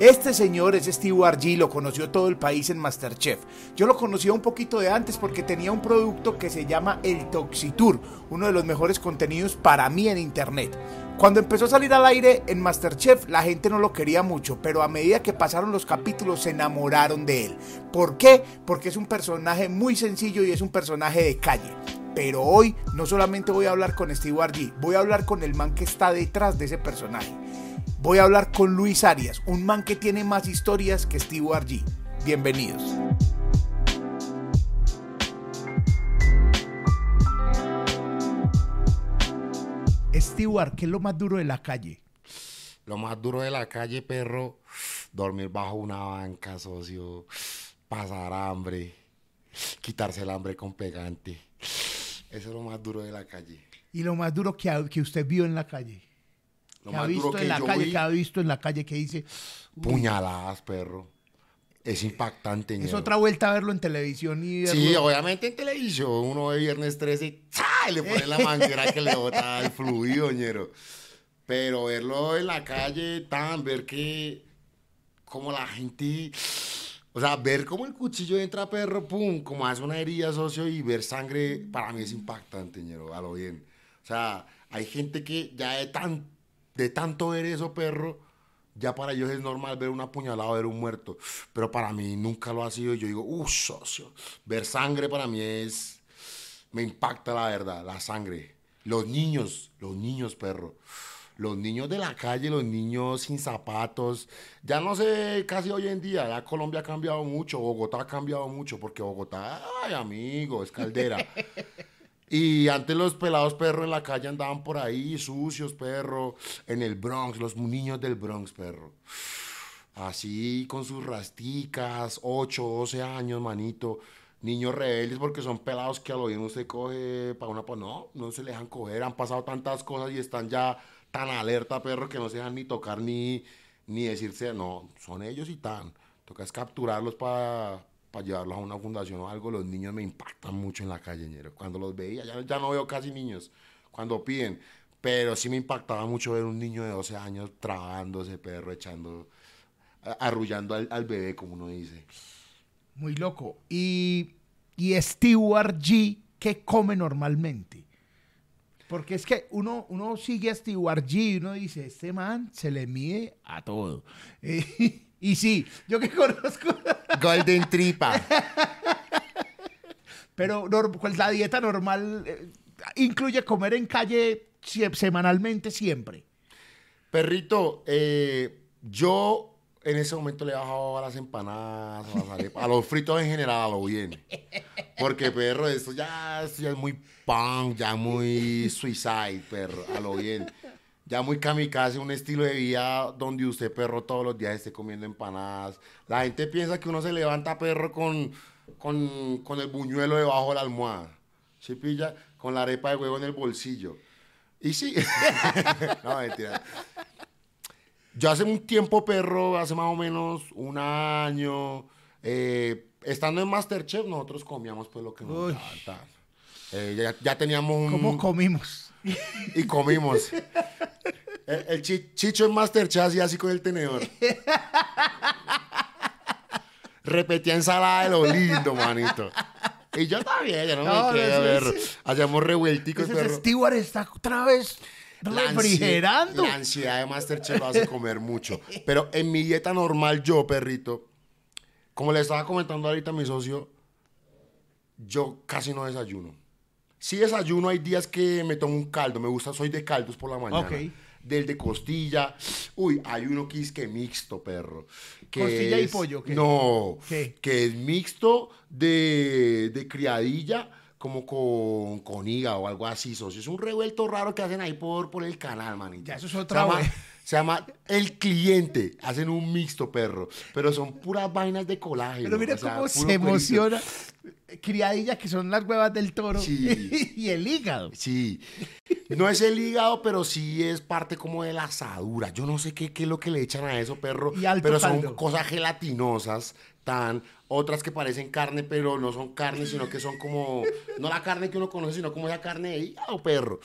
Este señor es Steve G, lo conoció todo el país en Masterchef. Yo lo conocía un poquito de antes porque tenía un producto que se llama el Toxitour, uno de los mejores contenidos para mí en internet. Cuando empezó a salir al aire en Masterchef, la gente no lo quería mucho, pero a medida que pasaron los capítulos se enamoraron de él. ¿Por qué? Porque es un personaje muy sencillo y es un personaje de calle. Pero hoy no solamente voy a hablar con Steve G, voy a hablar con el man que está detrás de ese personaje. Voy a hablar con Luis Arias, un man que tiene más historias que Steve G. Bienvenidos. Stewart, ¿qué es lo más duro de la calle? Lo más duro de la calle, perro, dormir bajo una banca, socio, pasar hambre, quitarse el hambre con pegante. Eso es lo más duro de la calle. ¿Y lo más duro que, que usted vio en la calle? Lo que ha más visto duro que en la yo calle, vi, que ha visto en la calle, que dice, puñaladas, perro. Es impactante. es ñero. otra vuelta a verlo en televisión y verlo. Sí, obviamente en televisión uno ve viernes 13 y ¡cha! y le pone la manguera que le bota el fluido, ñero. Pero verlo en la calle, tan, ver que como la gente, o sea, ver cómo el cuchillo entra perro, pum, como hace una herida, socio, y ver sangre, para mí es impactante, ñero, a lo bien. O sea, hay gente que ya de, tan, de tanto ver eso, perro, ya para ellos es normal ver una puñalada, ver un muerto. Pero para mí nunca lo ha sido. Yo digo, uff, socio. Ver sangre para mí es. Me impacta la verdad, la sangre. Los niños, los niños, perro. Los niños de la calle, los niños sin zapatos. Ya no sé, casi hoy en día, ya Colombia ha cambiado mucho, Bogotá ha cambiado mucho, porque Bogotá, ay, amigo, es caldera. Y antes los pelados perros en la calle andaban por ahí, sucios, perro, en el Bronx, los niños del Bronx, perro. Así con sus rasticas, 8, 12 años, manito. Niños rebeldes porque son pelados que a lo bien usted coge para una... Pues no, no se le dejan coger. Han pasado tantas cosas y están ya tan alerta, perro, que no se dejan ni tocar ni, ni decirse, no, son ellos y tan. Toca es capturarlos para llevarlos a una fundación o algo. Los niños me impactan mucho en la calle, ñero. Cuando los veía, ya, no veo casi niños cuando piden. Pero sí me impactaba mucho ver un niño de 12 años trabándose, perro, echando, arrullando al, al bebé, como uno dice. Muy loco. Y, y Stewart G, ¿qué come normalmente? Porque es que uno, uno sigue a Stewart G y uno dice, este man se le mide a todo. Eh, y sí, yo que conozco, Golden Tripa. pero pues la dieta normal eh, incluye comer en calle semanalmente siempre. Perrito, eh, yo en ese momento le he bajado a las empanadas, a las arepas, a los fritos en general, a lo bien. Porque, perro, esto ya, esto ya es muy punk, ya muy suicide, perro, a lo bien. Ya muy kamikaze, un estilo de vida donde usted, perro, todos los días esté comiendo empanadas. La gente piensa que uno se levanta, perro, con, con, con el buñuelo debajo de la almohada. ¿Sí pilla? Con la arepa de huevo en el bolsillo. Y sí. no, mentira. Yo hace un tiempo, perro, hace más o menos un año, eh, estando en Masterchef, nosotros comíamos pues lo que nos. Eh, ya, ya teníamos un... ¿Cómo comimos? Y comimos. El, el chi- chicho en Masterchef hacía así con el tenedor. Repetía ensalada de lo lindo, manito. Y yo también, yo no, No, me quedo, no, perro. sí. Hacíamos revuelticos, Ese perro. Stewart está otra vez refrigerando. La ansiedad de Masterchef lo hace comer mucho. Pero en mi dieta normal, yo, perrito, como le estaba comentando ahorita a mi socio, yo casi no desayuno. Sí desayuno, hay días que me tomo un caldo. Me gusta, soy de caldos por la mañana. Ok. Del de costilla. Uy, hay uno que es que mixto, perro. que ¿Costilla y pollo, qué? No. ¿Qué? Que es mixto de, de criadilla como con, con hígado o algo así, socio. Es un revuelto raro que hacen ahí por, por el canal, manito. Ya, eso es Se otra llama- vez. Se llama El Cliente. Hacen un mixto, perro. Pero son puras vainas de colágeno. Pero mira o sea, cómo se cuerito. emociona. Criadilla, que son las huevas del toro. Sí. y el hígado. Sí. No es el hígado, pero sí es parte como de la asadura. Yo no sé qué, qué es lo que le echan a eso, perro. Y pero son caldo. cosas gelatinosas, tan. Otras que parecen carne, pero no son carne, sino que son como. No la carne que uno conoce, sino como esa carne de hígado, perro.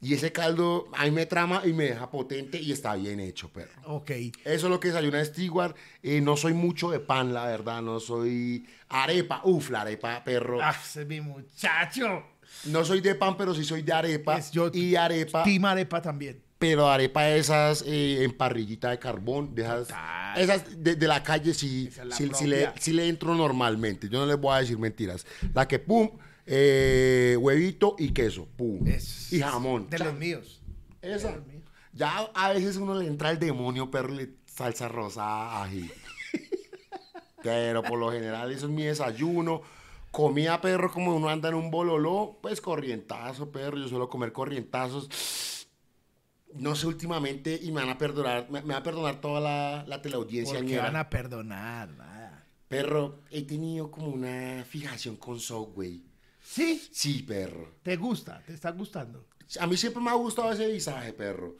Y ese caldo a mí me trama y me deja potente y está bien hecho, perro. Ok. Eso es lo que desayuna Stewart. Eh, no soy mucho de pan, la verdad. No soy arepa. Uf, la arepa, perro. Ah, ese es mi muchacho. No soy de pan, pero sí soy de arepa. Es yo- y arepa. Team arepa también. Pero arepa esas eh, en parrillita de carbón, de esas, esas de, de la calle sí, es la sí, sí le, sí le entro normalmente. Yo no les voy a decir mentiras. La que pum, eh, huevito y queso, pum. Es y jamón. De cha. los míos. Esa. de los míos. Ya a veces uno le entra el demonio, le salsa rosa, ají. Pero por lo general eso es mi desayuno. Comía perro como uno anda en un bololó, pues corrientazo, perro. Yo suelo comer corrientazos. No sé últimamente, y me van a perdonar, me, me va a perdonar toda la, la teleaudiencia. Ñera. van a perdonar, nada. Perro, he tenido como una fijación con Subway. ¿Sí? Sí, perro. ¿Te gusta? ¿Te está gustando? A mí siempre me ha gustado ese visaje, perro.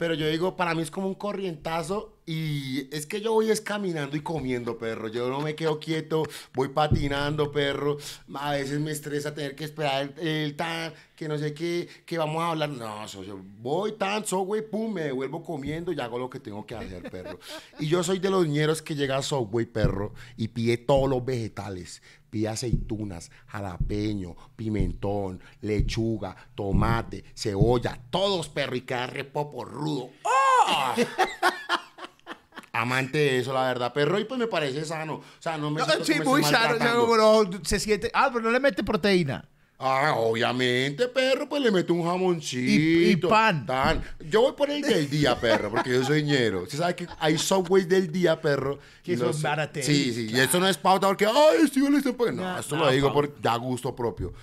Pero yo digo, para mí es como un corrientazo y es que yo voy es caminando y comiendo, perro. Yo no me quedo quieto, voy patinando, perro. A veces me estresa tener que esperar el, el tan, que no sé qué, que vamos a hablar. No, socio, voy tan, Subway, pum, me devuelvo comiendo y hago lo que tengo que hacer, perro. Y yo soy de los ñeros que llega a Subway, perro, y pide todos los vegetales. Pide aceitunas, jalapeño, pimentón, lechuga, tomate, cebolla, todos, perro, y queda repopo rudo. ¡Ah! Amante de eso, la verdad, perro, y pues me parece sano. O sea, no me No, siento sí, que me muy sano. maltratando. pero se siente. Ah, pero no le mete proteína. Ah, obviamente, perro, pues le meto un jamoncito. Y- y pan. tan. Yo voy por el del día, perro, porque yo soy ñero. Usted sabe que hay Subways del día, perro. Que y son los- Sí, sí, y esto no es pauta porque, ay, estoy en este pues, No, No, esto no, lo digo por ya gusto propio.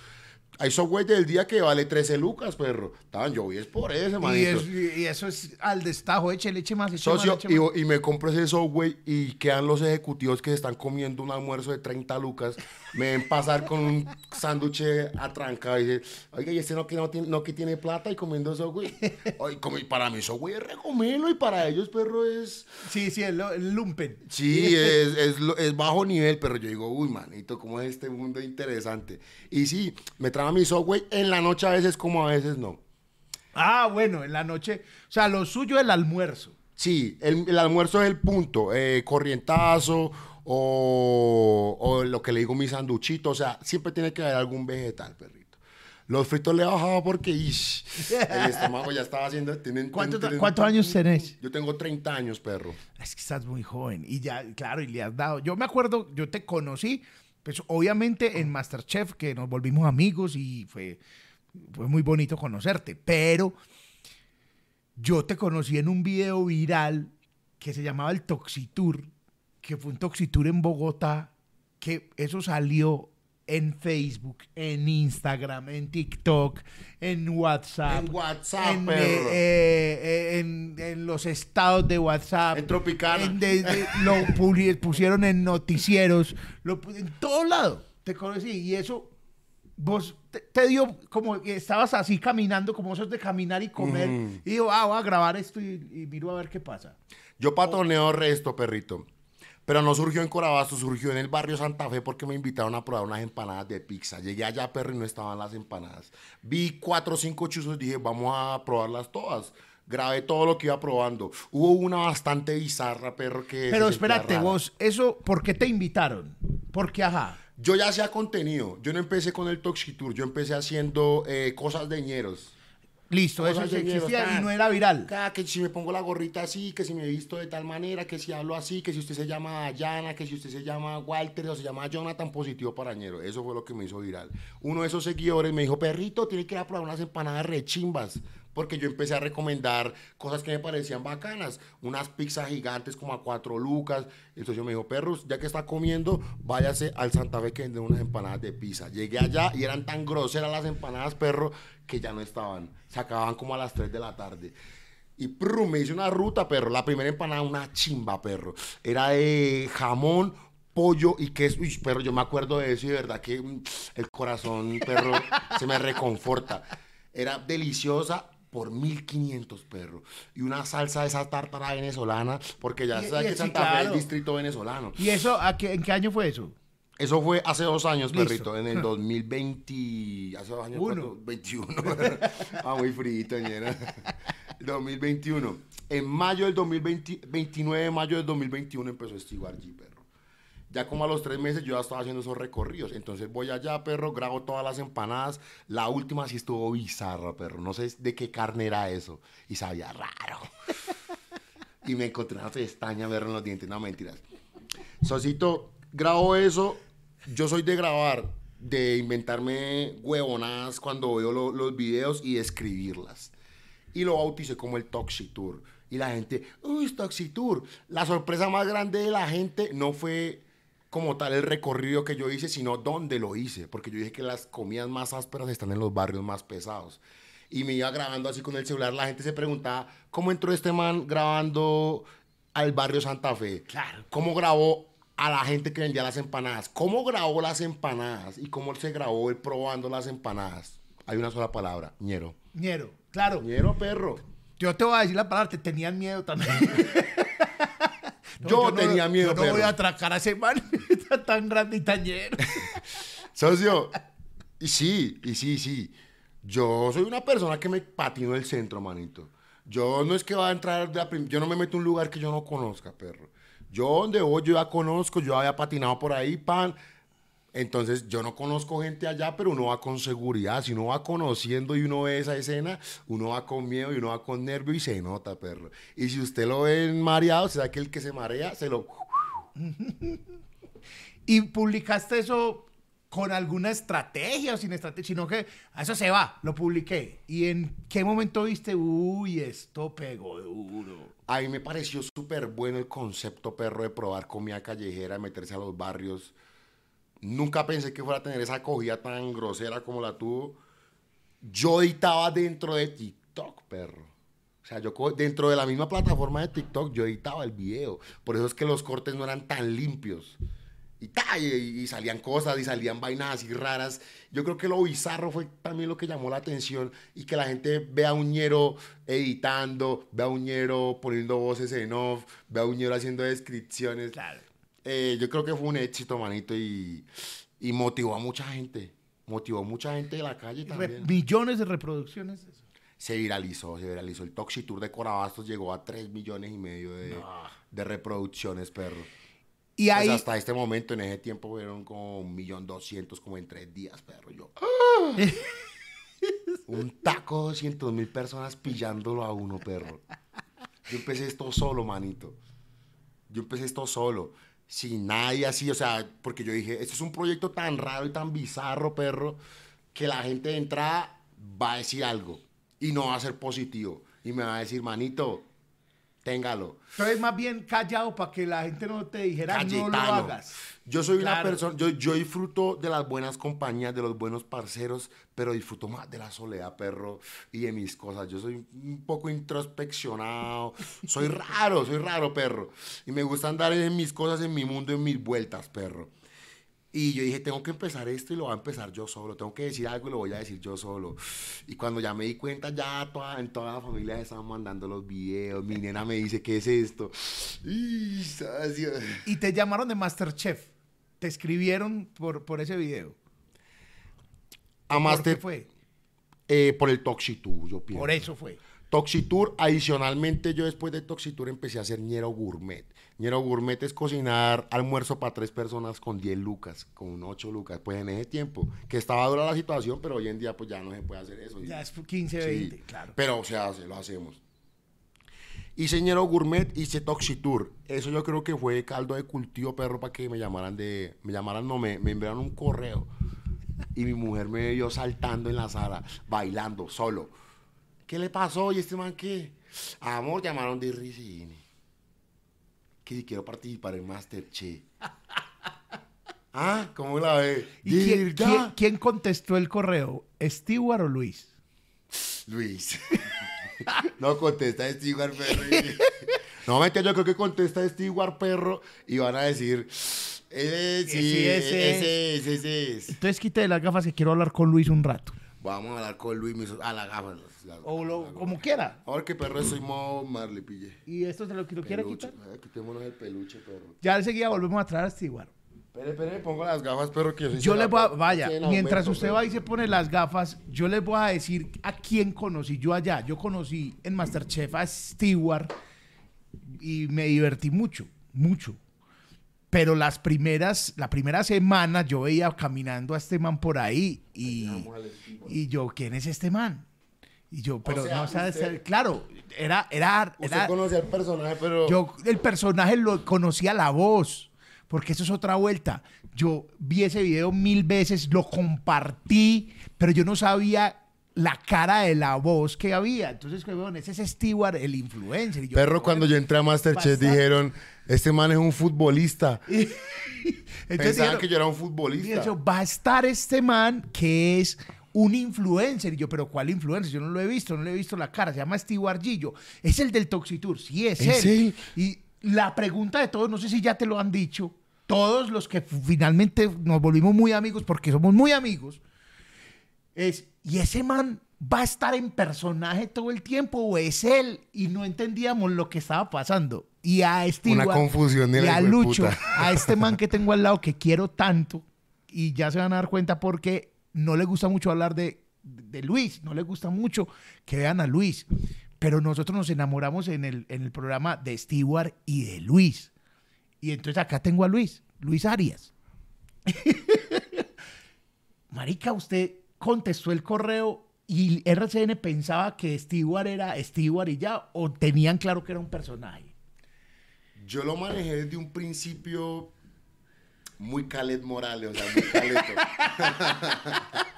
Hay Subway del día que vale 13 lucas, perro. Tan, yo voy es por ese, Y, manito. es- y eso es al destajo. Eche leche más, eche más, Socio, eche más. y, y me compro ese Subway y quedan los ejecutivos que están comiendo un almuerzo de 30 lucas. Me ven pasar con un sándwich atrancado y dice, oiga, y este no que, no tiene, no que tiene plata y comiendo Subway. Oye, como- y para mí Subway es recomelo y para ellos, perro, es... Sí, sí, el lumpen. Sí, es, es, es bajo nivel, pero yo digo, uy, manito, ¿cómo es este mundo interesante? Y sí, me traba mi Subway en la noche a veces como a veces no. Ah, bueno, en la noche. O sea, lo suyo es el almuerzo. Sí, el, el almuerzo es el punto. eh, corrientazo o, o lo que le digo mi sanduchito. O sea, siempre tiene que haber algún vegetal, perrito. Los fritos le he bajado porque ish, el estómago ya estaba haciendo... tienen- ¿Cuánto- tienen- cuántos años tenés? Yo tengo 30 años, perro. Es que estás muy joven. Y ya, claro, y le has dado. Yo me acuerdo, yo te conocí, pues obviamente en Masterchef, que nos volvimos amigos y fue, fue muy bonito conocerte. Pero yo te conocí en un video viral que se llamaba el Toxitour, que fue un Toxitour en Bogotá, que eso salió en Facebook, en Instagram, en TikTok, en WhatsApp. En WhatsApp, en, perro. eh, eh, en- en los estados de WhatsApp. En Tropicana. en de- de- lo pusieron en noticieros, lo, en todo lado. Te conocí y eso vos te, te dio como que estabas así caminando, como esos de caminar y comer. Mm. Y digo, ah, voy a grabar esto y, y miro a ver qué pasa. Yo patoneo resto, perrito. Pero no surgió en Corabasto, surgió en el barrio Santa Fe porque me invitaron a probar unas empanadas de pizza. Llegué allá, perro, y no estaban las empanadas. Vi cuatro o cinco chuzos y dije, vamos a probarlas todas. Grabé todo lo que iba probando. Hubo una bastante bizarra, perro, que... Pero espérate, rara. vos, eso, ¿por qué te invitaron? Porque, ajá. Yo ya hacía contenido. Yo no empecé con el Toxitour. Yo empecé haciendo eh, cosas de ñeros. Listo, eso ñeros, existía y no era viral. Que si me pongo la gorrita así, que si me visto de tal manera, que si hablo así, que si usted se llama Dayana, que si usted se llama Walter o se llama Jonathan, positivo parañero. Eso fue lo que me hizo viral. Uno de esos seguidores me dijo, perrito, tiene que ir a probar unas empanadas rechimbas. Porque yo empecé a recomendar cosas que me parecían bacanas. Unas pizzas gigantes como a cuatro lucas. Entonces yo me dijo, perros, ya que está comiendo, váyase al Santa Fe que venden unas empanadas de pizza. Llegué allá y eran tan groseras las empanadas, perro, que ya no estaban. Se acababan como a las 3 de la tarde. Y prum, me hice una ruta, perro. La primera empanada, una chimba, perro. Era de jamón, pollo y queso. Uy, perro, yo me acuerdo de eso y de verdad que mm, el corazón, perro, se me reconforta. Era deliciosa por 1500, perro. Y una salsa de esa tártara venezolana, porque ya sabes que sí, Santa Fe es distrito venezolano. ¿Y eso, a qué- en qué año fue eso? Eso fue hace dos años, Listo. perrito, en el 2020. Hace dos años, Uno. ¿cuánto? 21. ah, muy frito, ñera. 2021. En mayo del 2020, 29 de mayo del 2021 empezó Stewart G. Ya como a los tres meses yo ya estaba haciendo esos recorridos. Entonces voy allá, perro, grabo todas las empanadas. La última sí estuvo bizarra, perro. No sé de qué carne era eso. Y sabía raro. y me encontré una pestaña, verlo en los dientes. No, mentiras. Sosito, grabo eso. Yo soy de grabar, de inventarme huevonadas cuando veo lo- los videos y escribirlas. Y lo bauticé como el Toxitour. Y la gente, uy, Toxitour. La sorpresa más grande de la gente no fue como tal el recorrido que yo hice, sino dónde lo hice. Porque yo dije que las comidas más ásperas están en los barrios más pesados. Y me iba grabando así con el celular. La gente se preguntaba, ¿cómo entró este man grabando al barrio Santa Fe? Claro. ¿Cómo grabó a la gente que vendía las empanadas? ¿Cómo grabó las empanadas? ¿Y cómo se grabó él probando las empanadas? Hay una sola palabra, ñero. Ñero, claro. Ñero, perro. Yo te voy a decir la palabra, te tenían miedo también. No, Yo no- tenía miedo, Yo no voy perro. a atracar a ese man tan grande y tan lleno. Socio, y sí, y sí, sí. Yo soy una persona que me patino el centro, manito. Yo no es que va a entrar, de la yo no me meto en un lugar que yo no conozca, perro. Yo donde voy, yo ya conozco, yo había patinado por ahí, pan. Entonces, yo no conozco gente allá, pero uno va con seguridad. Si uno va conociendo y uno ve esa escena, uno va con miedo y uno va con nervio y se nota, perro. Y si usted lo ve mareado, sea que el que se marea, se lo... Y publicaste eso con alguna estrategia o sin estrategia, sino que a eso se va, lo publiqué. ¿Y en qué momento viste, uy, esto pegó duro? A mí me pareció súper bueno el concepto, perro, de probar comida callejera, de meterse a los barrios. Nunca pensé que fuera a tener esa acogida tan grosera como la tuvo. Yo editaba dentro de TikTok, perro. O sea, yo dentro de la misma plataforma de TikTok, yo editaba el video. Por eso es que los cortes no eran tan limpios. Y, y, y salían cosas y salían vainas así raras. Yo creo que lo bizarro fue también lo que llamó la atención y que la gente vea a un ñero editando, vea a un ñero poniendo voces en off, vea a un ñero haciendo descripciones. Claro. Eh, yo creo que fue un éxito, manito, y, y motivó a mucha gente. Motivó a mucha gente de la calle también. millones de reproducciones. eso. Se viralizó, se viralizó. El Toxi Tour de Corabastos llegó a 3 millones y medio de, de reproducciones, perro. Y Pues hasta este momento, en ese tiempo, fueron como un millón doscientos, como en tres días, perro. Yo, ¡ah! un taco de doscientos mil personas pillándolo a uno, perro. Yo empecé esto solo, manito. Yo empecé esto solo, sin nadie así, o sea, porque yo dije, esto es un proyecto tan raro y tan bizarro, perro, que la gente de entrada va a decir algo y no va a ser positivo. Y me va a decir, manito, téngalo. entonces más bien callado para que la gente no te dijera, no lo hagas. Yo soy una persona, yo, yo disfruto de las buenas compañías, de los buenos parceros, pero disfruto más de la soledad, perro, y de mis cosas. Yo soy un poco introspeccionado, soy raro, soy raro, perro. Y me gusta andar en mis cosas, en mi mundo, en mis vueltas, perro. Y yo dije, tengo que empezar esto y lo voy a empezar yo solo. Tengo que decir algo y lo voy a decir yo solo. Y cuando ya me di cuenta, ya toda, en toda la familia estaban mandando los videos. Mi nena me dice, ¿qué es esto? Y, te llamaron de Masterchef. Te escribieron por, por ese video. ¿Por Amaste qué fue? eh, por el Toxitour, yo pienso. Por eso fue. Toxitour, adicionalmente yo después de Toxitour empecé a hacer ñero gourmet. Ñero gourmet es cocinar almuerzo para tres personas con 10 lucas, con 8 lucas. Pues en ese tiempo, que estaba dura la situación, pero hoy en día pues ya no se puede hacer eso. Ya es 15, Sí, 20, claro. Pero se hace, lo hacemos. Hice ñero gourmet, hice Toxitour. Eso yo creo que fue caldo de cultivo, perro, para que me llamaran de... Me llamaran, no, me, me enviaron un correo. Y mi mujer me vio saltando en la sala, bailando, solo. ¿Qué le pasó? ¿Y este man qué? Amor, llamaron de Ricine. Que quiero participar en Masterchef. ¿Ah? ¿Cómo la ve? ¿Y quién, ¿Verdad? quién- quién contestó el correo? ¿Stewart o Luis? Luis. no contesta Stewart Perro. no, mentira, yo creo que contesta Stewart Perro y van a decir, ese, sí, Sí, ese ese, ese, ese es. Entonces quite las gafas que quiero hablar con Luis un rato. Vamos a hablar con Luis, a la gafa. La- O lo- la- como quiera. Ahora que perro soy modo Marley, pille. ¿Y esto se lo, lo quiere Peluche. quitar? Ay, quitémonos el peluche, perro. Ya enseguida volvemos a traer a Stewart. Espere, espere, pongo las gafas, pero que yo soy Yo les voy a, vaya, Sí, en mientras aumento, usted va y se pone las gafas, yo les voy a decir a quién conocí yo allá. Yo conocí en Masterchef a Stewart y me divertí mucho, mucho. Pero las primeras, la primera semana yo veía caminando a este man por ahí y, y yo, ¿quién es este man? Y yo, pero sea, no sabes, usted- claro, era, era, Usted era, conocía al personaje, pero... yo el personaje lo conocía la voz, porque eso es otra vuelta. Yo vi ese video mil veces, lo compartí, pero yo no sabía la cara de la voz que había. Entonces, que, bueno, ese es Stewart, el influencer. Y yo, Perro, cuando yo entré a Masterchef dijeron, este man es un futbolista. Entonces Pensaban dijeron- que yo era un Y futbolista. eso, va a estar este man que es un influencer. Y yo, pero ¿cuál influencer? Yo no lo he visto, no le he visto la cara. Se llama Steve Gillo. Es el del Toxitour. Sí, es ¿Es él. él? Y la pregunta de todos, no sé si ya te lo han dicho, todos los que finalmente nos volvimos muy amigos, porque somos muy amigos, es, ¿y ese man va a estar en personaje todo el tiempo o es él? Y no entendíamos lo que estaba pasando. Y a Steve Una confusión de y a. Lucho, a este man que tengo al lado que quiero tanto, y ya se van a dar cuenta porque no le gusta mucho hablar de, de Luis, no le gusta mucho que vean a Luis. Pero nosotros nos enamoramos en el, en el programa de Stewart y de Luis. Y entonces acá tengo a Luis, Luis Arias. Marica, usted contestó el correo y RCN pensaba que Stewart era Stewart y ya, o tenían claro que era un personaje. Yo lo manejé desde un principio muy Calet Morales, o sea, muy.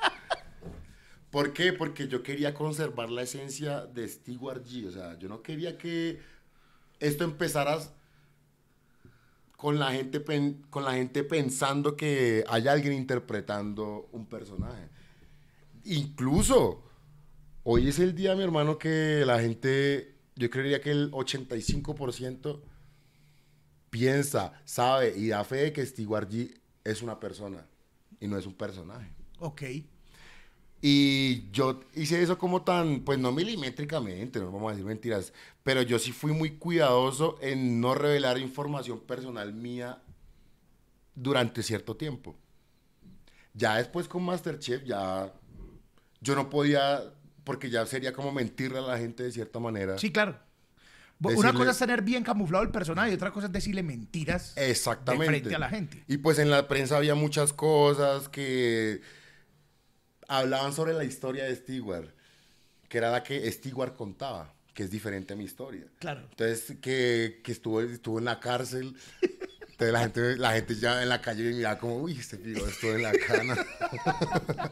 ¿Por qué? Porque yo quería conservar la esencia de Stewart G. O sea, yo no quería que esto empezara con la gente, con la gente pensando que hay alguien interpretando un personaje. Incluso, hoy es el día, mi hermano, que la gente, yo creería que el 85% piensa, sabe y da fe de que Stewart G es una persona y no es un personaje. Ok. Y yo hice eso como tan, pues no milimétricamente, no vamos a decir mentiras, pero yo sí fui muy cuidadoso en no revelar información personal mía durante cierto tiempo. Ya después con Masterchef, ya yo no podía, porque ya sería como mentirle a la gente de cierta manera. Sí, claro. Bo- Una Decirle- cosa es tener bien camuflado el personaje y otra cosa es decirle mentiras Exactamente. de frente a la gente. Y pues en la prensa había muchas cosas que hablaban sobre la historia de Stewart, que era la que Stewart contaba, que es diferente a mi historia. Claro. Entonces, que, que estuvo, estuvo en la cárcel. Entonces la gente, la gente ya en la calle me miraba como, uy, este pico estuvo en la cana.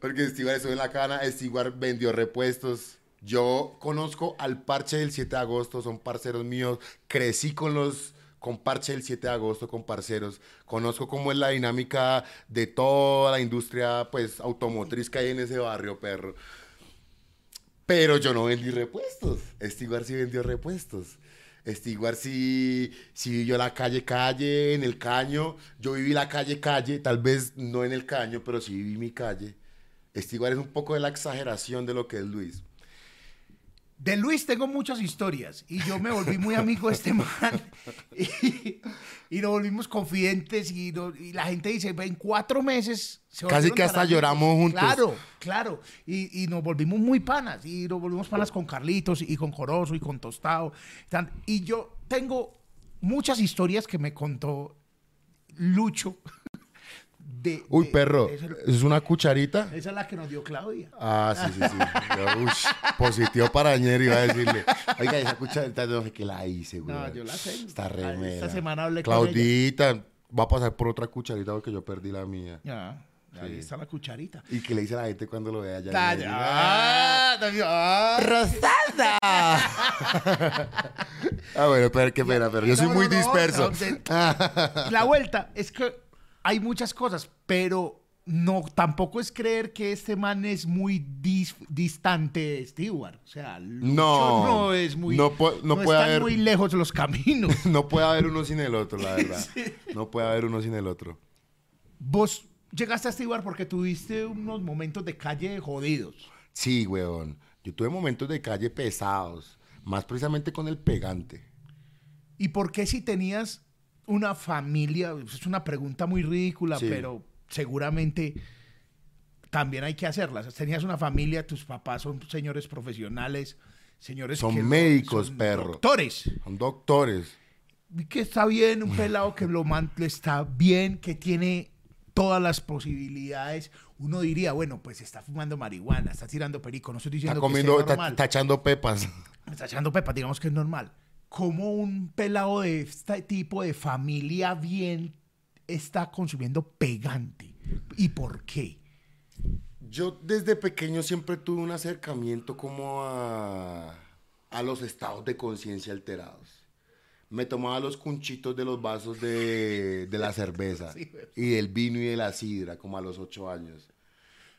Porque Stewart estuvo en la cana, Stewart vendió repuestos. Yo conozco al Parche del 7 de agosto, son parceros míos. Crecí con los con Parche del 7 de agosto, con parceros. Conozco cómo es la dinámica de toda la industria pues automotriz que hay en ese barrio, perro. Pero yo no vendí repuestos. Stewart sí vendió repuestos. Stewart sí, sí vivió la calle calle, en el caño. Yo viví la calle calle, tal vez no en el caño, pero sí viví mi calle. Stewart es un poco de la exageración de lo que es Luis. De Luis tengo muchas historias y yo me volví muy amigo de este man y, y nos volvimos confidentes y, no- y la gente dice, en cuatro meses... se Casi que hasta tan amigos". lloramos juntos. Claro, claro. Y, y nos volvimos muy panas y nos volvimos panas con Carlitos y con Corozo y con Tostado. Y yo tengo muchas historias que me contó Lucho. De, Uy, de- perro, ¿es una cucharita? esa es la que nos dio Claudia. Ah, sí, sí, sí. Positivo para añer iba a decirle. Oiga, esa cucharita no sé qué la hice, güey. No, yo la tengo. Está Ah, remera. esta semana hablé con ella. Claudita, va a pasar por otra cucharita porque yo perdí la mía. Ya, ahí Sí. está la cucharita. ¿Y qué le dice a la gente cuando lo vea allá? Ah, ah, ¡Rosada! ah, bueno, pero qué pena, pero yo soy No, muy no, disperso. no, de- La vuelta es que hay muchas cosas, pero no tampoco es creer que este man es muy dis- distante de Stewart. O sea, Lucho No, no es muy. no puede están haber- muy lejos los caminos. no puede haber uno sin el otro, la verdad. No puede haber uno sin el otro. Vos llegaste a Stewart porque tuviste unos momentos de calle jodidos. Sí, weón. Yo tuve momentos de calle pesados, más precisamente con el pegante. ¿Y por qué si tenías una familia? Es una pregunta muy ridícula, Sí. pero seguramente también hay que hacerla. Tenías una familia, tus papás son señores profesionales, señores Son que médicos, son perro. Doctores. Son doctores. Y que está bien, un pelado que lo man- está bien, que tiene todas las posibilidades. Uno diría, bueno, pues está fumando marihuana, está tirando perico, no estoy Está diciendo comiendo, que está, normal. está echando pepas. está echando pepa, digamos que es normal. ¿Cómo un pelado de este tipo de familia bien está consumiendo pegante? ¿Y por qué? Yo desde pequeño siempre tuve un acercamiento como a, a los estados de conciencia alterados. Me tomaba los cunchitos de los vasos de, de la cerveza Sí, y del vino y de la sidra como a los ocho años.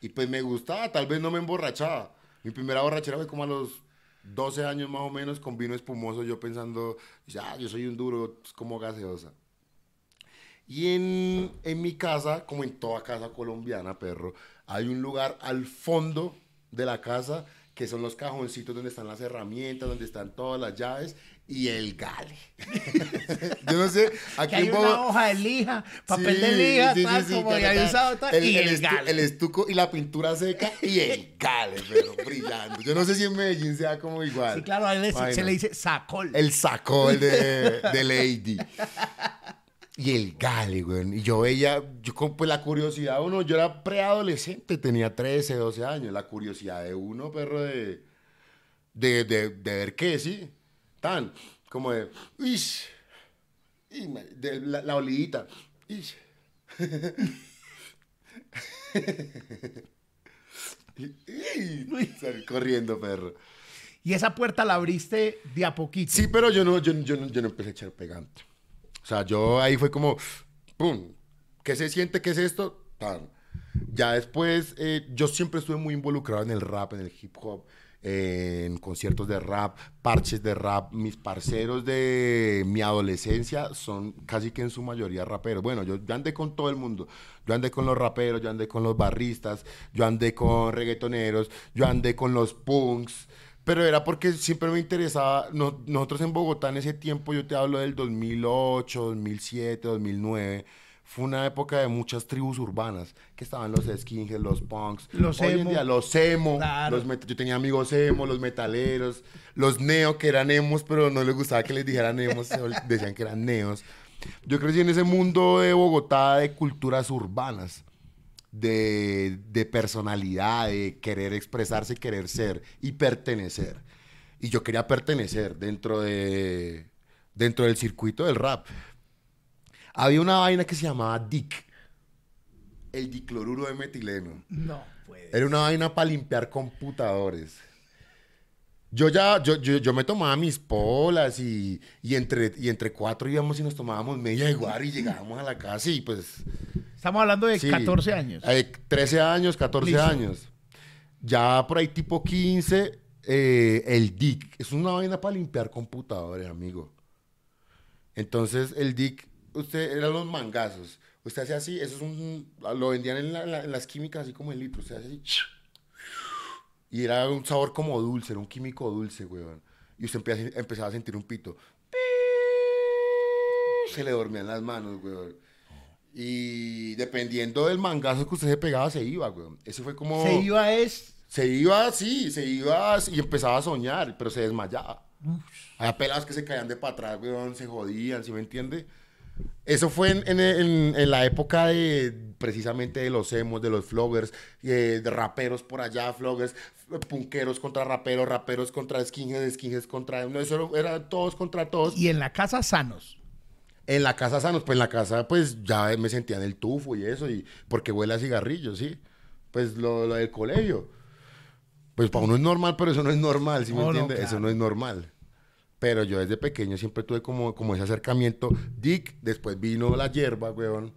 Y pues me gustaba, tal vez no me emborrachaba. Mi primera borrachera fue como a los 12 años más o menos con vino espumoso, yo pensando, ya, yo soy un duro, es como gaseosa. Y en, en mi casa, como en toda casa colombiana, perro, hay un lugar al fondo de la casa que son los cajoncitos donde están las herramientas, donde están todas las llaves y el gale. Yo no sé, aquí Que hay una hoja de lija, papel Sí, de lija, sí, tal, sí, como ya usado, tal, el, y el gale. el estuco y la pintura seca y el gale, pero brillando. Yo no sé si en Medellín sea como igual. Sí, claro, a él se, le dice sacol. El de, de Lady. Y el gale, güey. Y yo veía, yo con pues la curiosidad, uno, yo era preadolescente, tenía 13, 12 años. La curiosidad de uno, perro, de, de, de, de ver qué, sí. Tan, como de, ish, y de la, la olidita, ish. corriendo, perro. Y esa puerta la abriste de a poquito. Sí, pero yo no, yo, yo no, yo no empecé a echar pegante. O sea, yo ahí fue como, ¡pum! ¿Qué se siente? ¿Qué es esto? Tan. Ya después, eh, yo siempre estuve muy involucrado en el rap, en el hip hop, en conciertos de rap, parches de rap. Mis parceros de mi adolescencia son casi que en su mayoría raperos. Bueno, yo, yo andé con todo el mundo. Yo andé con los raperos, yo andé con los barristas, yo andé con reggaetoneros, yo andé con los punks. Pero era porque siempre me interesaba, no- nosotros en Bogotá en ese tiempo, yo te hablo del 2008, 2007, 2009, fue una época de muchas tribus urbanas, que estaban los skinheads, los punks, Los hoy en emo. día los emo, Claro. los yo tenía amigos emo, los metaleros, los neo, que eran emos, pero no les gustaba que les dijeran emos, decían que eran neos. Yo crecí en ese mundo de Bogotá de culturas urbanas de, de personalidad, de querer expresarse, querer ser y pertenecer. Y yo quería pertenecer dentro, de, dentro del circuito del rap. Había una vaina que se llamaba DIC, el dicloruro de metileno. No puede. Era una vaina para limpiar computadores. Yo ya, yo, yo, yo me tomaba mis polas y, y, entre, y entre cuatro íbamos y nos tomábamos media de guaro y llegábamos a la casa y pues... Estamos hablando de Sí. 14 años. Eh, 13 años, 14 Listo. años. Ya por ahí tipo 15, eh, el DIC. Es una vaina para limpiar computadores, amigo. Entonces el DIC, usted, eran los mangazos. Usted hace así, eso es un... Lo vendían en, la- en la- en las químicas así como en litros. Usted hace así. Y era un sabor como dulce, era un químico dulce, weón. Y usted empieza- empezaba a sentir un pito. Se le dormían las manos, weón. Y dependiendo del mangazo que usted se pegaba, se iba, weón. Eso fue como... Se iba es... Se iba así, se iba y empezaba a soñar, pero se desmayaba. Había pelados que se caían de para atrás, weón, se jodían, ¿sí me entiende? Eso fue en, en- en- en la época de precisamente de los emos, de los floggers, eh, de raperos por allá, floggers, punqueros contra raperos, raperos contra skinheads, skinheads contra... No, eso era todos contra todos. Y en la casa sanos. En la casa sanos, pues en la casa pues ya me sentía en el tufo y eso, y porque huele a cigarrillo, ¿sí? Pues lo, lo del colegio. Pues para uno es normal, pero eso no es normal, ¿sí me No, no, entiende? Eso no es normal. Pero yo desde pequeño siempre tuve como, como ese acercamiento. Dick, después vino la hierba, weón.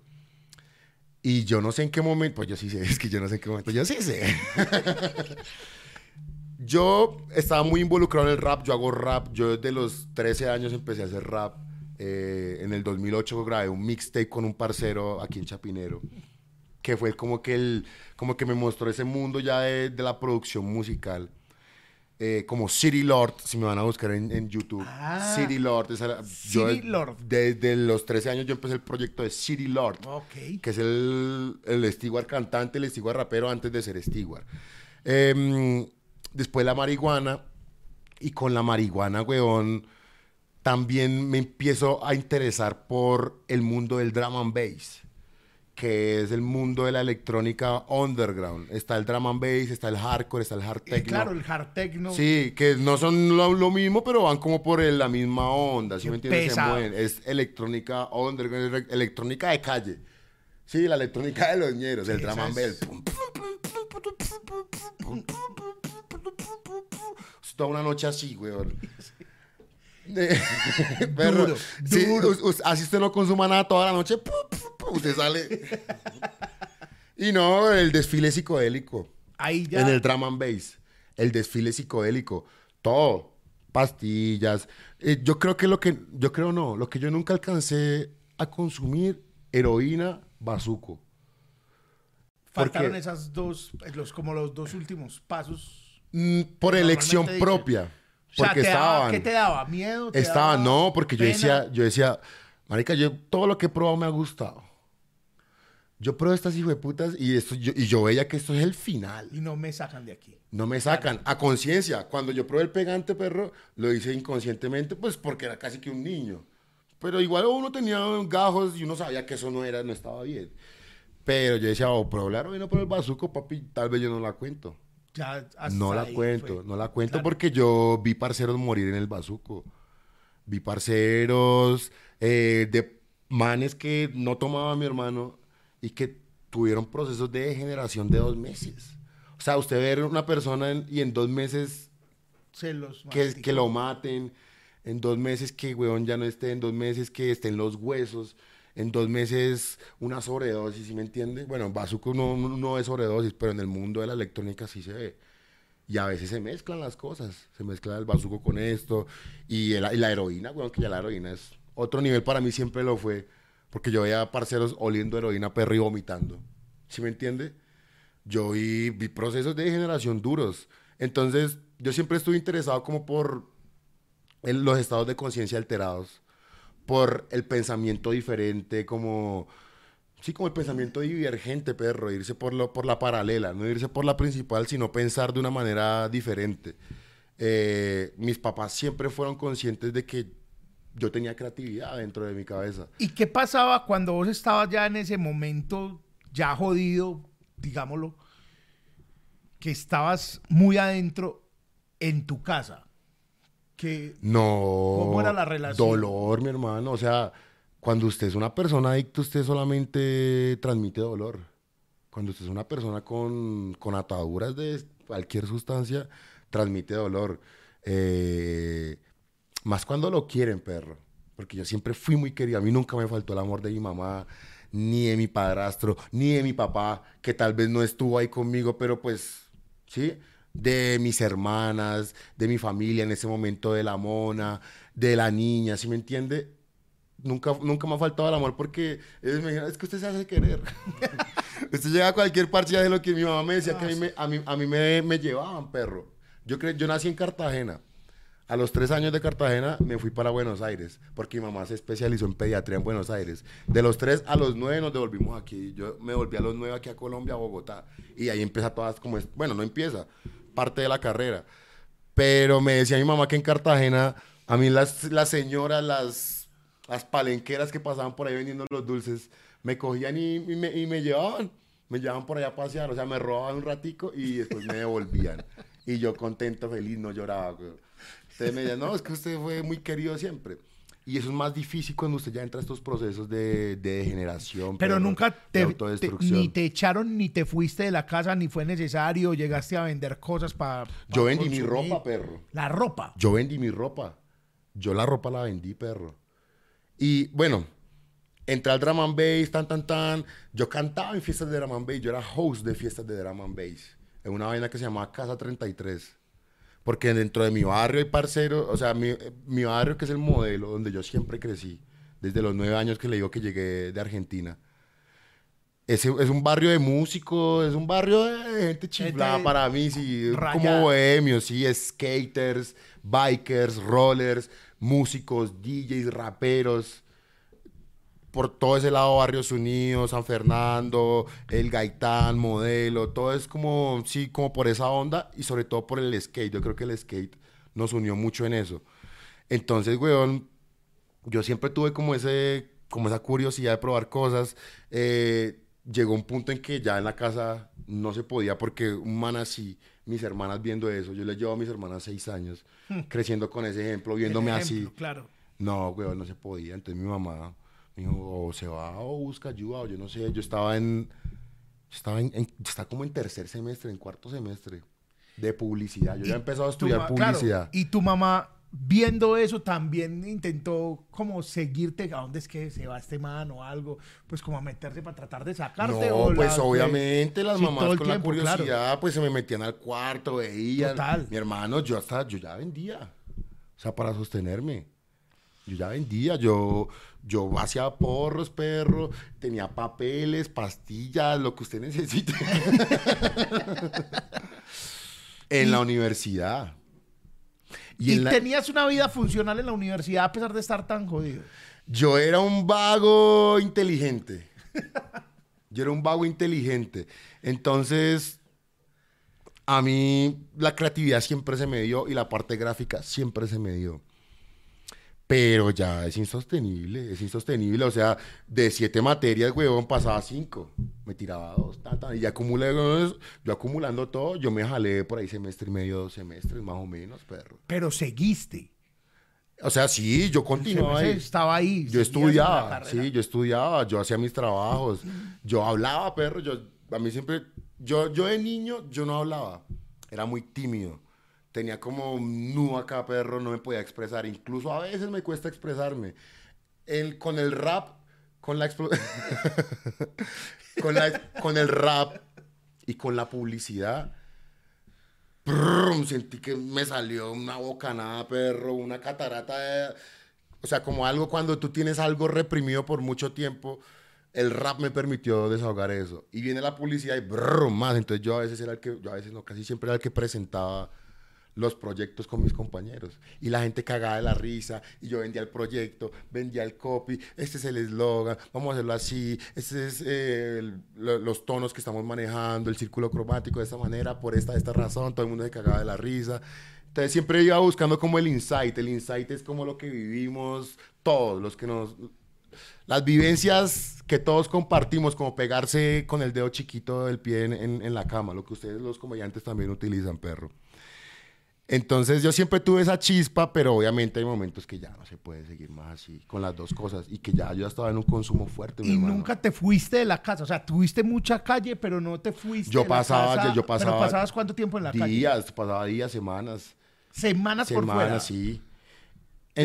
Y yo no sé en qué momento, pues yo sí sé, es que yo no sé en qué momento, yo sí sé. yo estaba muy involucrado en el rap, yo hago rap, yo desde los 13 años empecé a hacer rap. Eh, en el 2008 grabé un mixtape con un parcero aquí en Chapinero, que fue como que, el, como que me mostró ese mundo ya de, de la producción musical. Eh, como City Lord, si me van a buscar en, en YouTube. Ah. City Lord. esa- City Lord. Desde los 13 años yo empecé el proyecto de City Lord, Ok. que es el, el Steward cantante, el Steward rapero antes de ser Steward. Em, después la marihuana, y con la marihuana, weón, también me empiezo a interesar por el mundo del drum and bass, que es el mundo de la electrónica underground. Está el drum and bass, está el hardcore, está el hard Eh, techno. claro, el hard techno. Sí, que no son lo, lo mismo, pero van como por el- la misma onda, ¿sí Qué me entiendes? Se mueven. Es electrónica underground, ele- electrónica de calle. Sí, la electrónica de los ñeros, el Sí, drum esa and bass. Toda una noche así, weón. Perro, Duro, sí, así usted no consuma nada toda la noche, usted sale. y no, el desfile psicodélico. Ahí ya. En el drum and bass, el desfile psicodélico, todo, pastillas. Eh, yo creo que lo que, yo creo no, lo que yo nunca alcancé a consumir, heroína, bazuco. faltaron porque- esas dos, eh, los, como los dos últimos pasos. Mm, por elección dicen. O sea, Porque daba- estaban. ¿qué te daba? ¿Miedo? ¿Te Estaban, daba no, porque yo decía, yo decía, marica, yo todo lo que he probado me ha gustado. Yo pruebo estas hijueputas y esto, yo, y yo veía que esto es el final. Y no me sacan de aquí. No me sacan. A conciencia. Cuando yo probé el pegante, perro, lo hice inconscientemente, pues porque era casi que un niño. Pero igual uno tenía gajos y uno sabía que eso no era, no estaba bien. Pero yo decía, oh, pero la heroína por el bazuco, papi, tal vez yo no la cuento. Ya hasta No la cuento, fue. no la cuento Claro. porque yo vi parceros morir en el bazuco. Vi parceros eh, de manes que no tomaba mi hermano y que tuvieron procesos de degeneración de dos meses. O sea, usted ver una persona en- y en dos meses Se los que, que lo maten, en dos meses que weón ya no esté, en dos meses que estén los huesos, en dos meses una sobredosis, ¿sí me entiende? Bueno, Bazuco no, no- es sobredosis, pero en el mundo de la electrónica sí se ve. Y a veces se mezclan las cosas, se mezcla el bazuco con esto y, el- y la heroína, weón, que ya la heroína es otro nivel para mí siempre lo fue, porque yo veía parceros oliendo heroína perro y vomitando, ¿sí me entiende? yo vi, vi procesos de degeneración duros. Entonces, yo siempre estuve interesado como por el- los estados de conciencia alterados, por el pensamiento diferente, como, sí, como el pensamiento divergente, perro, irse por, lo, por la paralela, no irse por la principal, sino pensar de una manera diferente. Eh, mis papás siempre fueron conscientes de que yo tenía creatividad dentro de mi cabeza. ¿Y qué pasaba cuando vos estabas ya en ese momento, ya jodido, digámoslo, que estabas muy adentro en tu casa? Que No. ¿Cómo era la relación? Dolor, mi hermano. O sea, cuando usted es una persona adicta, usted solamente transmite dolor. Cuando usted es una persona con, con ataduras de cualquier sustancia, transmite dolor. Eh, más cuando lo quieren, perro. Porque yo siempre fui muy querido. A mí nunca me faltó el amor de mi mamá, ni de mi padrastro, ni de mi papá, que tal vez no estuvo ahí conmigo, pero pues, ¿sí? De mis hermanas, de mi familia en ese momento, de la mona, de la niña, ¿sí me entiende? Nunca, nunca me ha faltado el amor porque dijeron, es que usted se hace querer. usted llega a cualquier parche de lo que mi mamá me decía que a mí me, a mí, a mí me, me llevaban, perro. Yo, cre- yo nací en Cartagena. A los tres años de Cartagena me fui para Buenos Aires, porque mi mamá se especializó en pediatría en Buenos Aires. De los tres a los nueve nos devolvimos aquí. Yo me volví a los nueve aquí a Colombia, a Bogotá. Y ahí empieza todas como... es- Bueno, no empieza, parte de la carrera. Pero me decía mi mamá que en Cartagena, a mí las, las señoras, las, las palenqueras que pasaban por ahí vendiendo los dulces, me cogían y, y me, y me llevaban. Me llevaban por allá a pasear, o sea, me robaban un ratico y después me devolvían. Y yo contento, feliz, no lloraba. Entonces me decían, no, es que usted fue muy querido siempre. Y eso es más difícil cuando usted ya entra a estos procesos de, de degeneración. Pero nunca de te, ni te echaron ni te fuiste de la casa ni fue necesario, llegaste a vender cosas para... Yo vendí mi ropa, perro. La ropa. Yo vendí mi ropa. Yo la ropa la vendí, perro. Y bueno, entré al drum and bass, tan, tan, tan. Yo cantaba en fiestas de drum and bass. Yo era host de fiestas de drum and bass. En una vaina que se llamaba Casa 33. Porque dentro de mi barrio hay parceros, o sea, mi, mi barrio que es el modelo donde yo siempre crecí, desde los nueve años que le digo que llegué de Argentina. es, es un barrio de músicos, es un barrio de gente chiflada para mí, sí, como bohemios, sí, skaters, bikers, rollers, músicos, DJs, raperos, por todo ese lado, Barrios Unidos, San Fernando, el Gaitán, Modelo, todo es como, sí, como por esa onda y sobre todo por el skate. Yo creo que el skate nos unió mucho en eso. Entonces, weón, yo siempre tuve como ese, como esa curiosidad de probar cosas. Eh, llegó un punto en que ya en la casa no se podía porque un man así, mis hermanas viendo eso, yo les llevo a mis hermanas seis años, creciendo con ese ejemplo, viéndome así. Claro. No, weón, no se podía. Entonces mi mamá me dijo, o se va o busca ayuda, o yo no sé. Yo estaba en, estaba en, en- estaba como en tercer semestre, en cuarto semestre de publicidad. Yo ya he empezado a Tu estudiar claro, publicidad. y tu mamá, viendo eso, también intentó como seguirte a dónde es que se va este man o algo, pues como a meterse para tratar de sacarte. No, o pues la- obviamente las Sí, mamás con la tiempo, claro. curiosidad, pues se me metían al cuarto, veían. Total. Mi hermano, yo hasta, yo ya vendía. O sea, para sostenerme. Yo ya vendía, yo, yo hacía porros, perro, tenía papeles, pastillas, lo que usted necesite. en la universidad. Y, la- tenías una vida funcional en la universidad a pesar de estar tan jodido. Yo era un vago inteligente. Yo era un vago inteligente. Entonces, a mí la creatividad siempre se me dio y la parte gráfica siempre se me dio. Pero ya es insostenible, es insostenible. O sea, de siete materias, huevón, pasaba cinco. Me tiraba dos, ta, ta, y ya acumulé, yo acumulando todo, yo me jalé por ahí semestre y medio, dos semestres, más o menos, perro. Pero seguiste. O sea, sí, yo continuaba ahí. Estaba ahí. Yo estudiaba, sí, yo estudiaba, yo hacía mis trabajos, yo hablaba, perro, yo, a mí siempre, yo, yo de niño, yo no hablaba, era muy tímido, tenía como nudo acá, perro, no me podía expresar, incluso a veces me cuesta expresarme. El, con el rap, con la, con la, con el rap y con la publicidad, Brum, sentí que me salió una bocanada, perro, una catarata de... O sea, como algo cuando tú tienes algo reprimido por mucho tiempo, el rap me permitió desahogar eso. Y viene la publicidad y brum, más. Entonces yo a veces era el que, yo a veces no, casi siempre era el que presentaba los proyectos con mis compañeros. Y la gente cagaba de la risa. Y yo vendía el proyecto, vendía el copy. Este es el eslogan, vamos a hacerlo así. Este es eh, los tonos que estamos manejando, el círculo cromático de esta manera, por esta, esta razón. Todo el mundo se cagaba de la risa. Entonces siempre iba buscando como el insight. El insight es como lo que vivimos todos, los que nos... Las vivencias que todos compartimos, como pegarse con el dedo chiquito del pie en, en- en la cama, lo que ustedes los comediantes también utilizan, perro. Entonces yo siempre tuve esa chispa, pero obviamente hay momentos que ya no se puede seguir más así con las dos cosas y que ya yo ya estaba en un consumo fuerte. Y hermano. nunca te fuiste de la casa. O sea, tuviste mucha calle, pero no te fuiste. Yo de la pasaba, casa. yo, pasaba. ¿Pero pasabas cuánto tiempo en la calle? Días, pasaba días, semanas, Semanas, por fuera. semanas, sí.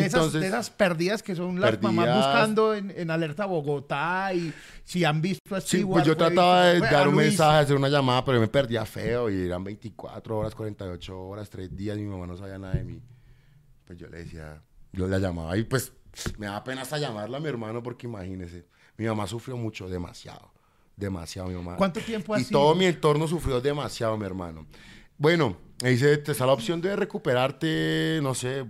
De, esas, de esas perdidas que son las mamás Perdidas. buscando en, en alerta Bogotá y si han visto a Sí, pues yo fue- trataba de fue a dar un Luis. mensaje, hacer una llamada, pero me perdía feo y eran 24 horas, 48 horas, 3 días, mi mamá no sabía nada de mí. Pues yo le decía, yo la llamaba y pues me daba pena hasta llamarla a mi hermano porque imagínese, mi mamá sufrió mucho, demasiado, demasiado mi mamá. ¿Cuánto tiempo Y todo mi entorno sufrió demasiado, mi hermano. Bueno, me dice, te está la opción de recuperarte, no sé,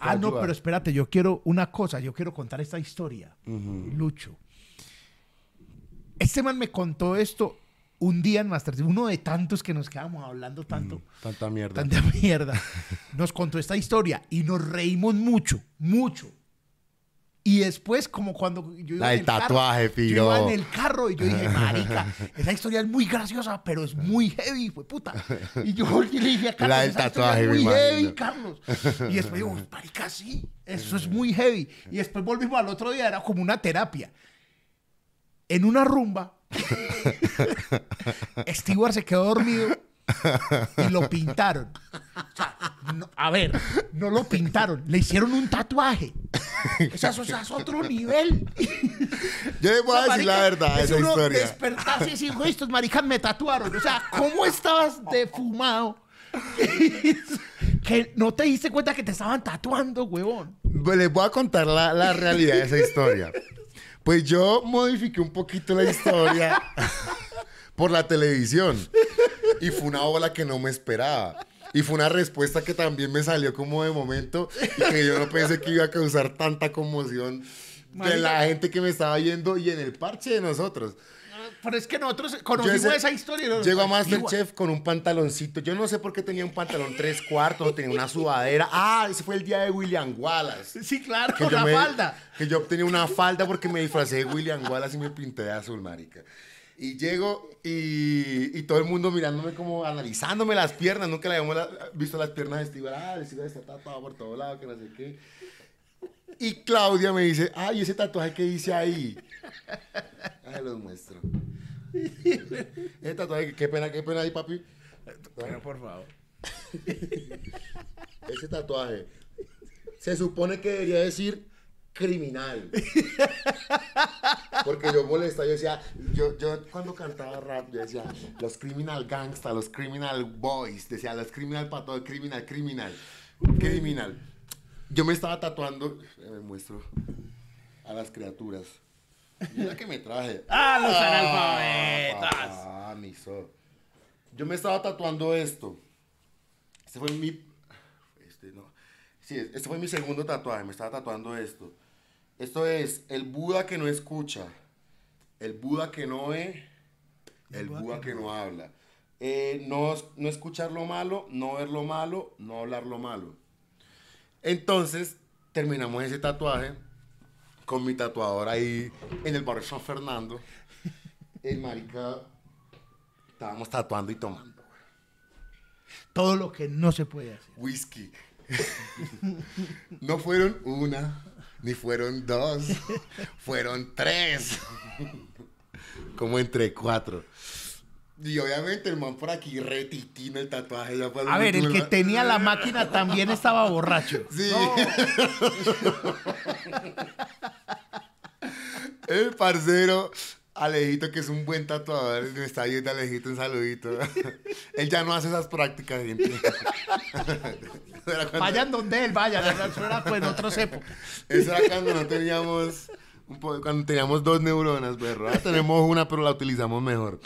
Ah, no, ayuda". pero espérate, yo quiero una cosa, yo quiero contar esta historia. Lucho. Este man me contó esto un día en Masterchef, uno de tantos que nos quedamos hablando tanto, Tanta mierda. tanta mierda. Nos contó esta historia y nos reímos mucho, mucho. Y después, como cuando yo iba La en el carro, tatuaje, yo piro. iba en el carro y yo dije, marica, esa historia es muy graciosa, pero es muy heavy, fue puta. Y yo le dije a Carlos, La del "Esa historia tatuaje, es muy heavy. Carlos. Y después digo, marica, sí, eso es muy heavy. Y después volvimos al otro día, era como una terapia. En una rumba, Stewart se quedó dormido y lo pintaron. O sea, no- a ver, no lo pintaron, le hicieron un tatuaje. O sea, eso, es otro nivel. Yo les voy a decir la verdad, es esa uno historia. Despertarse y decir, "Güey, estos maricas me tatuaron. O sea, ¿cómo estabas defumado? que no te diste cuenta que te estaban tatuando, huevón. Pues Les voy a contar la, la realidad de esa historia. Pues yo modifiqué un poquito la historia por la televisión. Y fue una ola que no me esperaba. Y fue una respuesta que también me salió como de momento y que yo no pensé que iba a causar tanta conmoción de la gente que me estaba viendo y en el parche de nosotros. Pero es que nosotros conocimos ese- esa historia. ¿no? Llego a. Masterchef con un pantaloncito. Yo no sé por qué tenía un pantalón tres cuartos tenía una sudadera. Ah, ese fue el día de William Wallace. Sí, claro, Que yo, la me- falda. que yo tenía una falda porque me disfracé de William Wallace y me pinté de azul, marica. Y llego y, y todo el mundo mirándome como analizándome las piernas. Nunca le habíamos la- visto las piernas de Steve. Ah, el Steve está tatuado por todo lado, que no sé qué. Y Claudia me dice, ay, ese tatuaje que dice ahí. Ay, los muestro. Ese tatuaje, qué pena, qué pena ahí, papi. Pero por favor. Ese tatuaje se supone que debería decir criminal. Porque yo molesta, yo decía, yo, yo cuando cantaba rap, yo decía, los criminal gangsta, los criminal boys, decía, los criminal para todo, criminal, criminal, criminal. Yo me estaba tatuando, me muestro a las criaturas. Mira que me traje. ¡Ah, los Ah, analfabetas! papá, mi so. Yo me estaba tatuando esto. Este fue mi. Sí, este fue mi segundo tatuaje. Me estaba tatuando esto. Esto es el Buda que no escucha, el Buda que no ve, el Buda que no habla. Eh, no, no escuchar lo malo, no ver lo malo, no hablar lo malo. Entonces, terminamos ese tatuaje con mi tatuador ahí en el barrio San Fernando. El marica, estábamos tatuando y tomando Todo lo que no se puede hacer. whisky. No fueron una, ni fueron dos, fueron tres. Como entre cuatro. Y obviamente el man por aquí retitino el tatuaje. Ya A ver, el que tenía la máquina también estaba borracho. Sí. No, El parcero Alejito, que es un buen tatuador, me está viendo Alejito, un saludito. Él ya no hace esas prácticas, gente. Cuando- vayan donde él vaya. Eso era pues en otros épocas. Eso era cuando no teníamos, un po- cuando teníamos dos neuronas, perro. Ahora tenemos una, pero la utilizamos mejor.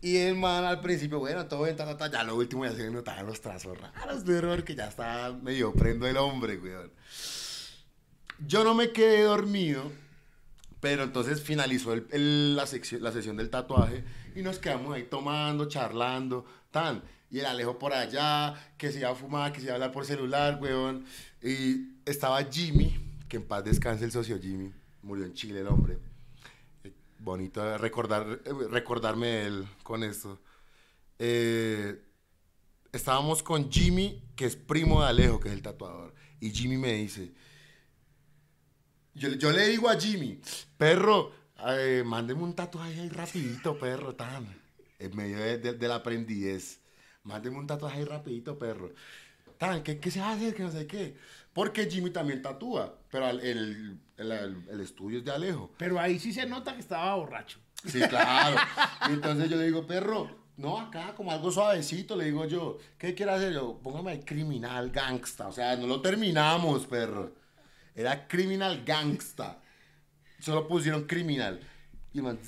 Y el man al principio, bueno, todo bien, ta, ta, ta, ya lo último ya se notaban los trazos raros de error que ya está medio prendo el hombre, weón. Yo no me quedé dormido, pero entonces finalizó la sesión del tatuaje y nos quedamos ahí tomando, charlando, tan. Y el Alejo por allá, que se iba a fumar, que se iba a hablar por celular, weón. Y estaba Jimmy, que en paz descanse el socio Jimmy. Murió en Chile el hombre. Eh, Bonito recordar, eh, recordarme de él con esto. Eh, estábamos con Jimmy, que es primo de Alejo, que es el tatuador. Y Jimmy me dice, yo, yo le digo a Jimmy, perro, eh, mándeme un tatuaje ahí rapidito, perro, tan. En medio de, de- de la aprendidez. Mándeme un tatuaje ahí rapidito, perro. Tan, ¿qué, qué se hace? Que no sé qué. Porque Jimmy también tatúa, pero el, el- el- el estudio es de Alejo. Pero ahí sí se nota que estaba borracho. Sí, claro. Y entonces yo le digo, perro, no, acá como algo suavecito, le digo yo, ¿qué quiere hacer? Yo, póngame criminal gangsta. O sea, no lo terminamos, perro. Era criminal gangsta. Solo pusieron criminal. Y, man,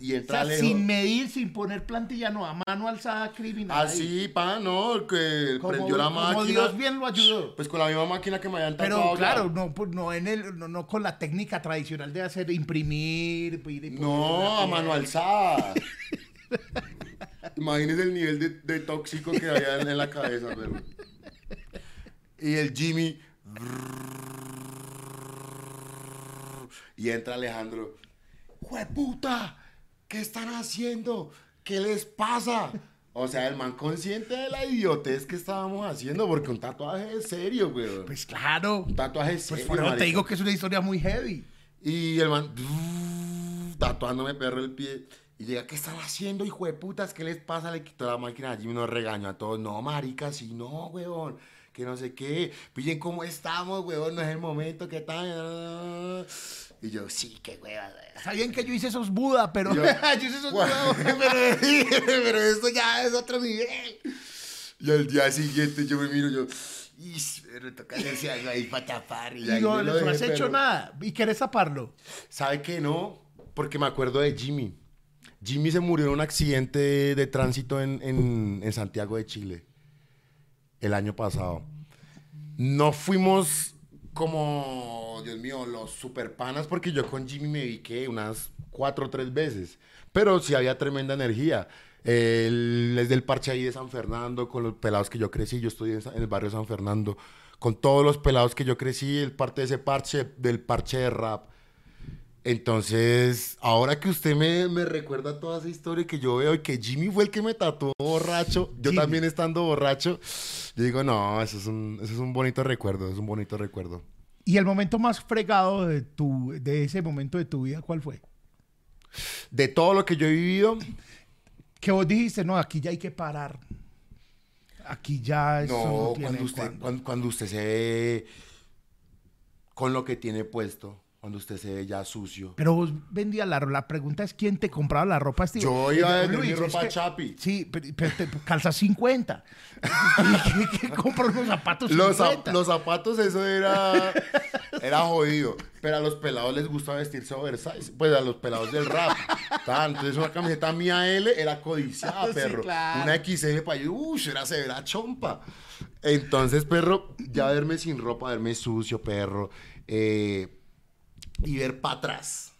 y O entra sea, Alejo. sin medir, sin poner plantilla, no, a mano alzada criminal. Así, pa, no, el que Como- prendió la como máquina. Dios bien lo ayudó. Pues con la misma máquina que me habían Pero claro, no, pues, no, en el, no, no con la técnica tradicional de hacer imprimir. y No, a mano alzada. Imagínese el nivel de, de tóxico que había en, en la cabeza, pero. Y el Jimmy. Y entra Alejandro. ¡Jueputa! ¿Qué están haciendo? ¿Qué les pasa? O sea, el man consciente de la idiotez que estábamos haciendo, porque un tatuaje es serio, weón. Pues claro. Un tatuaje es Pues serio. por eso te digo que es una historia muy heavy. Y el man, tatuándome perro el pie. Y llega, ¿qué están haciendo, hijo de putas? ¿Qué les pasa? Le quitó la máquina allí y nos regañó a todos. No, marica, sí, no, weón. Que no sé qué. Pillen cómo estamos, weón. No es el momento, ¿qué tal? Y yo, sí, qué weón. Sabían que yo hice esos Buda, pero Yo- yo, hice esos Buda. pero, pero esto ya es otro nivel. Y al día siguiente yo me miro, yo, Y pero toca hacerse algo ahí para tapar. Y, ahí no, has hecho nada. ¿Y querés taparlo? ¿Sabe que no? Porque me acuerdo de Jimmy. Jimmy se murió en un accidente de, de tránsito en, en- en Santiago de Chile el año pasado. No fuimos como, Dios mío, los super panas porque yo con Jimmy me vi que unas cuatro o tres veces. Pero sí había tremenda energía. Él es del parche ahí de San Fernando, con los pelados que yo crecí. Yo estoy en, el barrio San Fernando. Con todos los pelados que yo crecí, él parte de ese parche, del parche de rap. Entonces, ahora que usted me, me recuerda toda esa historia que yo veo y que Jimmy fue el que me tatuó borracho, yo Jimmy. también estando borracho, yo digo, no, eso es, un, eso es un bonito recuerdo, es un bonito recuerdo. ¿Y el momento más fregado de, tu, de ese momento de tu vida, cuál fue? De todo lo que yo he vivido, Que vos dijiste, no, aquí ya hay que parar. Aquí ya eso no, no, tiene cuando usted, cuándo. cuando, cuando usted se ve con lo que tiene puesto, cuando usted se ve ya sucio. Pero vos vendías la ropa. La pregunta es quién te compraba la ropa, Steve. Yo iba a vender mi es ropa que- Chapi. Sí, pero, pero te calzas 50. ¿Qué, qué compras unos zapatos Los, zap- 50? los zapatos, eso era, era jodido. Pero a los pelados les gusta vestirse oversize. Pues a los pelados del rap. Entonces una camiseta mía L era codiciada, Sí, perro. claro. Una XL para allá, uy, era severa chompa. Entonces, perro, ya verme sin ropa, verme sucio, perro. eh, y ver para atrás.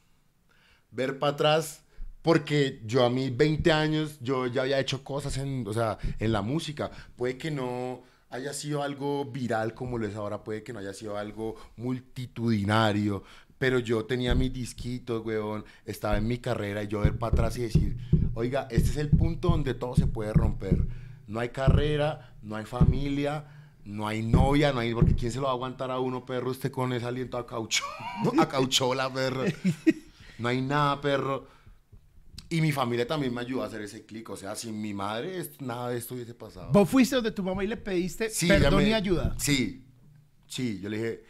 Ver para atrás. Porque yo a mis 20 años, yo ya había hecho cosas en, o sea, en la música. Puede que no haya sido algo viral como lo es ahora, puede que no haya sido algo multitudinario, pero yo tenía mis disquitos, weón, estaba en mi carrera y yo ver para atrás y decir, oiga, este es el punto donde todo se puede romper. No hay carrera, no hay familia, no hay novia, no hay, porque ¿quién se lo va a aguantar a uno, perro, usted con ese aliento a caucho, a cauchola, perro? No hay nada, perro. Y mi familia también me ayudó a hacer ese clic. O sea, sin mi madre, nada de esto hubiese pasado. Vos fuiste donde tu mamá y le pediste ella perdón me- y ayuda. Sí, sí. Yo le dije,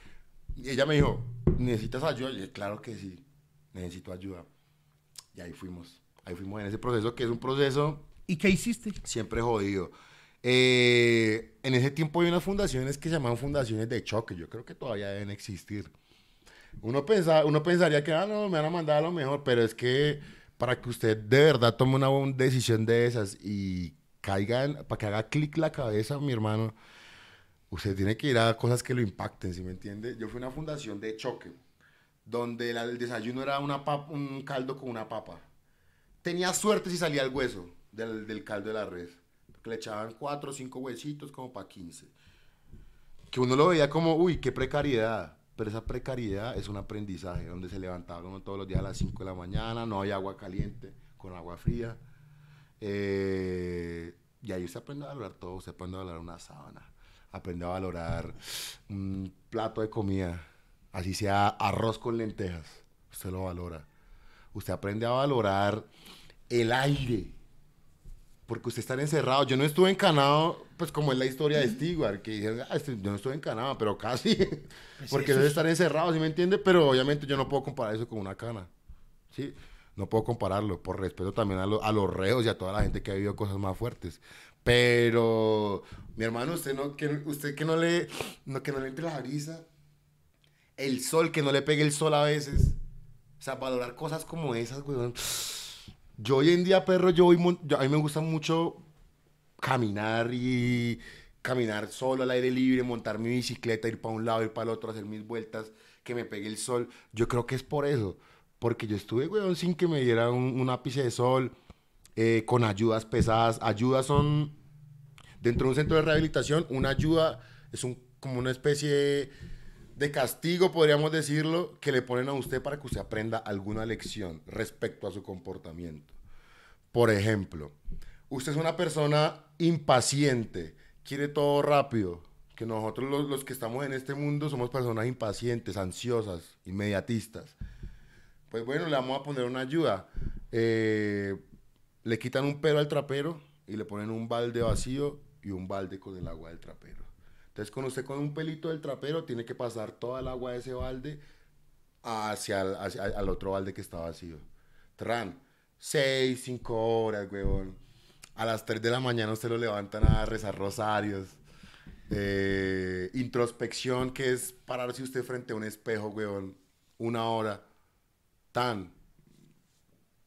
y ella me dijo, ¿necesitas ayuda? Y yo dije, claro que sí, necesito ayuda. Y ahí fuimos. Ahí fuimos en ese proceso, que es un proceso ¿Y qué hiciste? siempre jodido. Eh, en ese tiempo había unas fundaciones que se llamaban fundaciones de choque. Yo creo que todavía deben existir. Uno, pensa, uno pensaría que, ah, no, me van a mandar a lo mejor, pero es que para que usted de verdad tome una buena decisión de esas y caiga, en- para que haga clic la cabeza, mi hermano, usted tiene que ir a cosas que lo impacten, ¿sí me entiende? Yo fui a una fundación de choque, donde el desayuno era una un caldo con una papa. Tenía suerte si salía el hueso del, del caldo de la res. Porque le echaban cuatro o cinco huesitos como para 15. Que uno lo veía como, uy, qué precariedad. Pero esa precariedad es un aprendizaje, donde se levantaba uno todos los días a las 5 de la mañana, no hay agua caliente, con agua fría. Eh, y ahí usted aprende a valorar todo, usted aprende a valorar una sábana, aprende a valorar un plato de comida, así sea arroz con lentejas, usted lo valora. Usted aprende a valorar el aire, porque usted está encerrado. Yo no estuve encanado, pues como es la historia de Stewart, que dijeron, "Ah, este- yo no estuve encanado, pero casi. porque eso eso es es- estar encerrado, ¿sí me entiende? Pero obviamente yo no puedo comparar eso con una cana. ¿sí? No puedo compararlo, por respeto también a, lo- a los reos y a toda la gente que ha vivido cosas más fuertes. Pero, mi hermano, usted no, que, usted que no le, no, que no le entre la brisa, el sol, que no le pegue el sol a veces. O sea, valorar cosas como esas, weón. Yo hoy en día, perro, yo, voy yo- a mí me gusta mucho caminar y caminar solo al aire libre, montar mi bicicleta, ir para un lado, ir para el otro, hacer mis vueltas, que me pegue el sol. Yo creo que es por eso. Porque yo estuve, weón, sin que me diera un, un ápice de sol, eh, con ayudas pesadas. Ayudas son, dentro de un centro de rehabilitación, una ayuda es un, como una especie de castigo, podríamos decirlo, que le ponen a usted para que usted aprenda alguna lección respecto a su comportamiento. Por ejemplo, usted es una persona impaciente, quiere todo rápido, que nosotros los, los que estamos en este mundo somos personas impacientes, ansiosas, inmediatistas. Pues bueno, le vamos a poner una ayuda. Eh, le quitan un pelo al trapero y le ponen un balde vacío y un balde con el agua del trapero. Entonces, con usted con un pelito del trapero, tiene que pasar toda el agua de ese balde hacia el, hacia- al otro balde que está vacío. Tran, seis, cinco horas, huevón. A las 3 de la mañana usted lo levantan a rezar rosarios. Eh, introspección, que es pararse usted frente a un espejo, weón, una hora, tan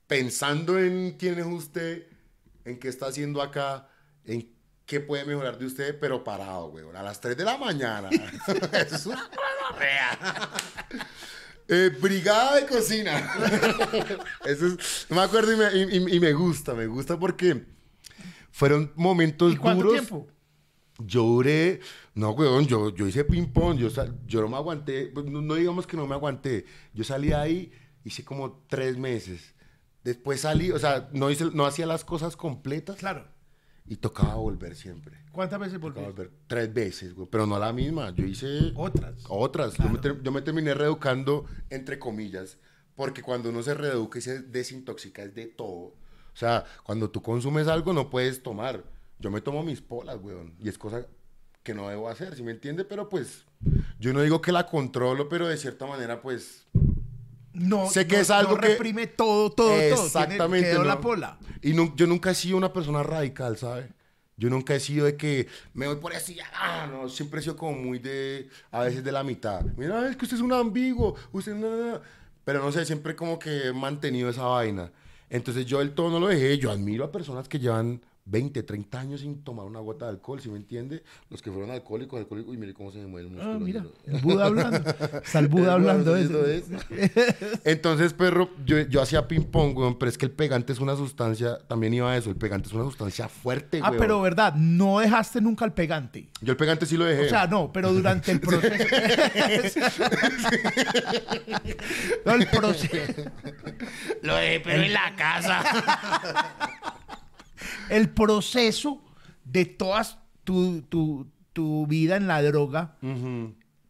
pensando en quién es usted, en qué está haciendo acá, en qué puede mejorar de usted, pero parado, weón, a las 3 de la mañana. Eso es una rea. Eh, brigada de cocina. Eso es, no me acuerdo y me, y- me gusta, me gusta porque fueron momentos ¿Y cuánto duros. tiempo? Yo duré, no, weón, yo, yo hice ping-pong, yo, yo no me aguanté, pues, no, no digamos que no me aguanté, yo salí ahí, hice como tres meses. Después salí, o sea, no, hice, no hacía las cosas completas Claro. Y tocaba volver siempre. ¿Cuántas veces volver tres veces, güey, pero no la misma. Yo hice Otras. otras. Yo, me ter- yo me terminé reeducando, entre comillas, porque cuando uno se reeduca y se desintoxica es de todo. O sea, cuando tú consumes algo no puedes tomar. Yo me tomo mis polas, weón, y es cosa que no debo hacer, ¿sí me entiende? Pero pues, yo no digo que la controlo, pero de cierta manera, pues, No, Sé que no- es algo no que- reprime todo, todo, Exactamente. Y yo nunca he sido una persona radical, ¿sabe? Yo nunca he sido de que me voy por así, ah, no, siempre he sido como muy de, a veces de la mitad. Mira, es que usted es un ambiguo, usted no, no, no. Pero no sé, siempre como que he mantenido esa vaina. Entonces yo del todo no lo dejé. Yo admiro a personas que llevan 20, 30 años sin tomar una gota de alcohol, ¿sí me entiende? Los que fueron alcohólicos, alcohólicos, y mire cómo se me mueve el músculo. Ah, mira, el Buda hablando. Está el Buda hablando de eso. Entonces, perro, yo, yo hacía ping pong, weón, pero es que el pegante es una sustancia, también iba a eso, el pegante es una sustancia fuerte, Ah, weón. pero verdad, no dejaste nunca el pegante. Yo el pegante sí lo dejé. O sea, no, pero durante el proceso. no, el proceso. Lo dejé, pero en la casa. El proceso de toda tu, tu, tu vida en la droga.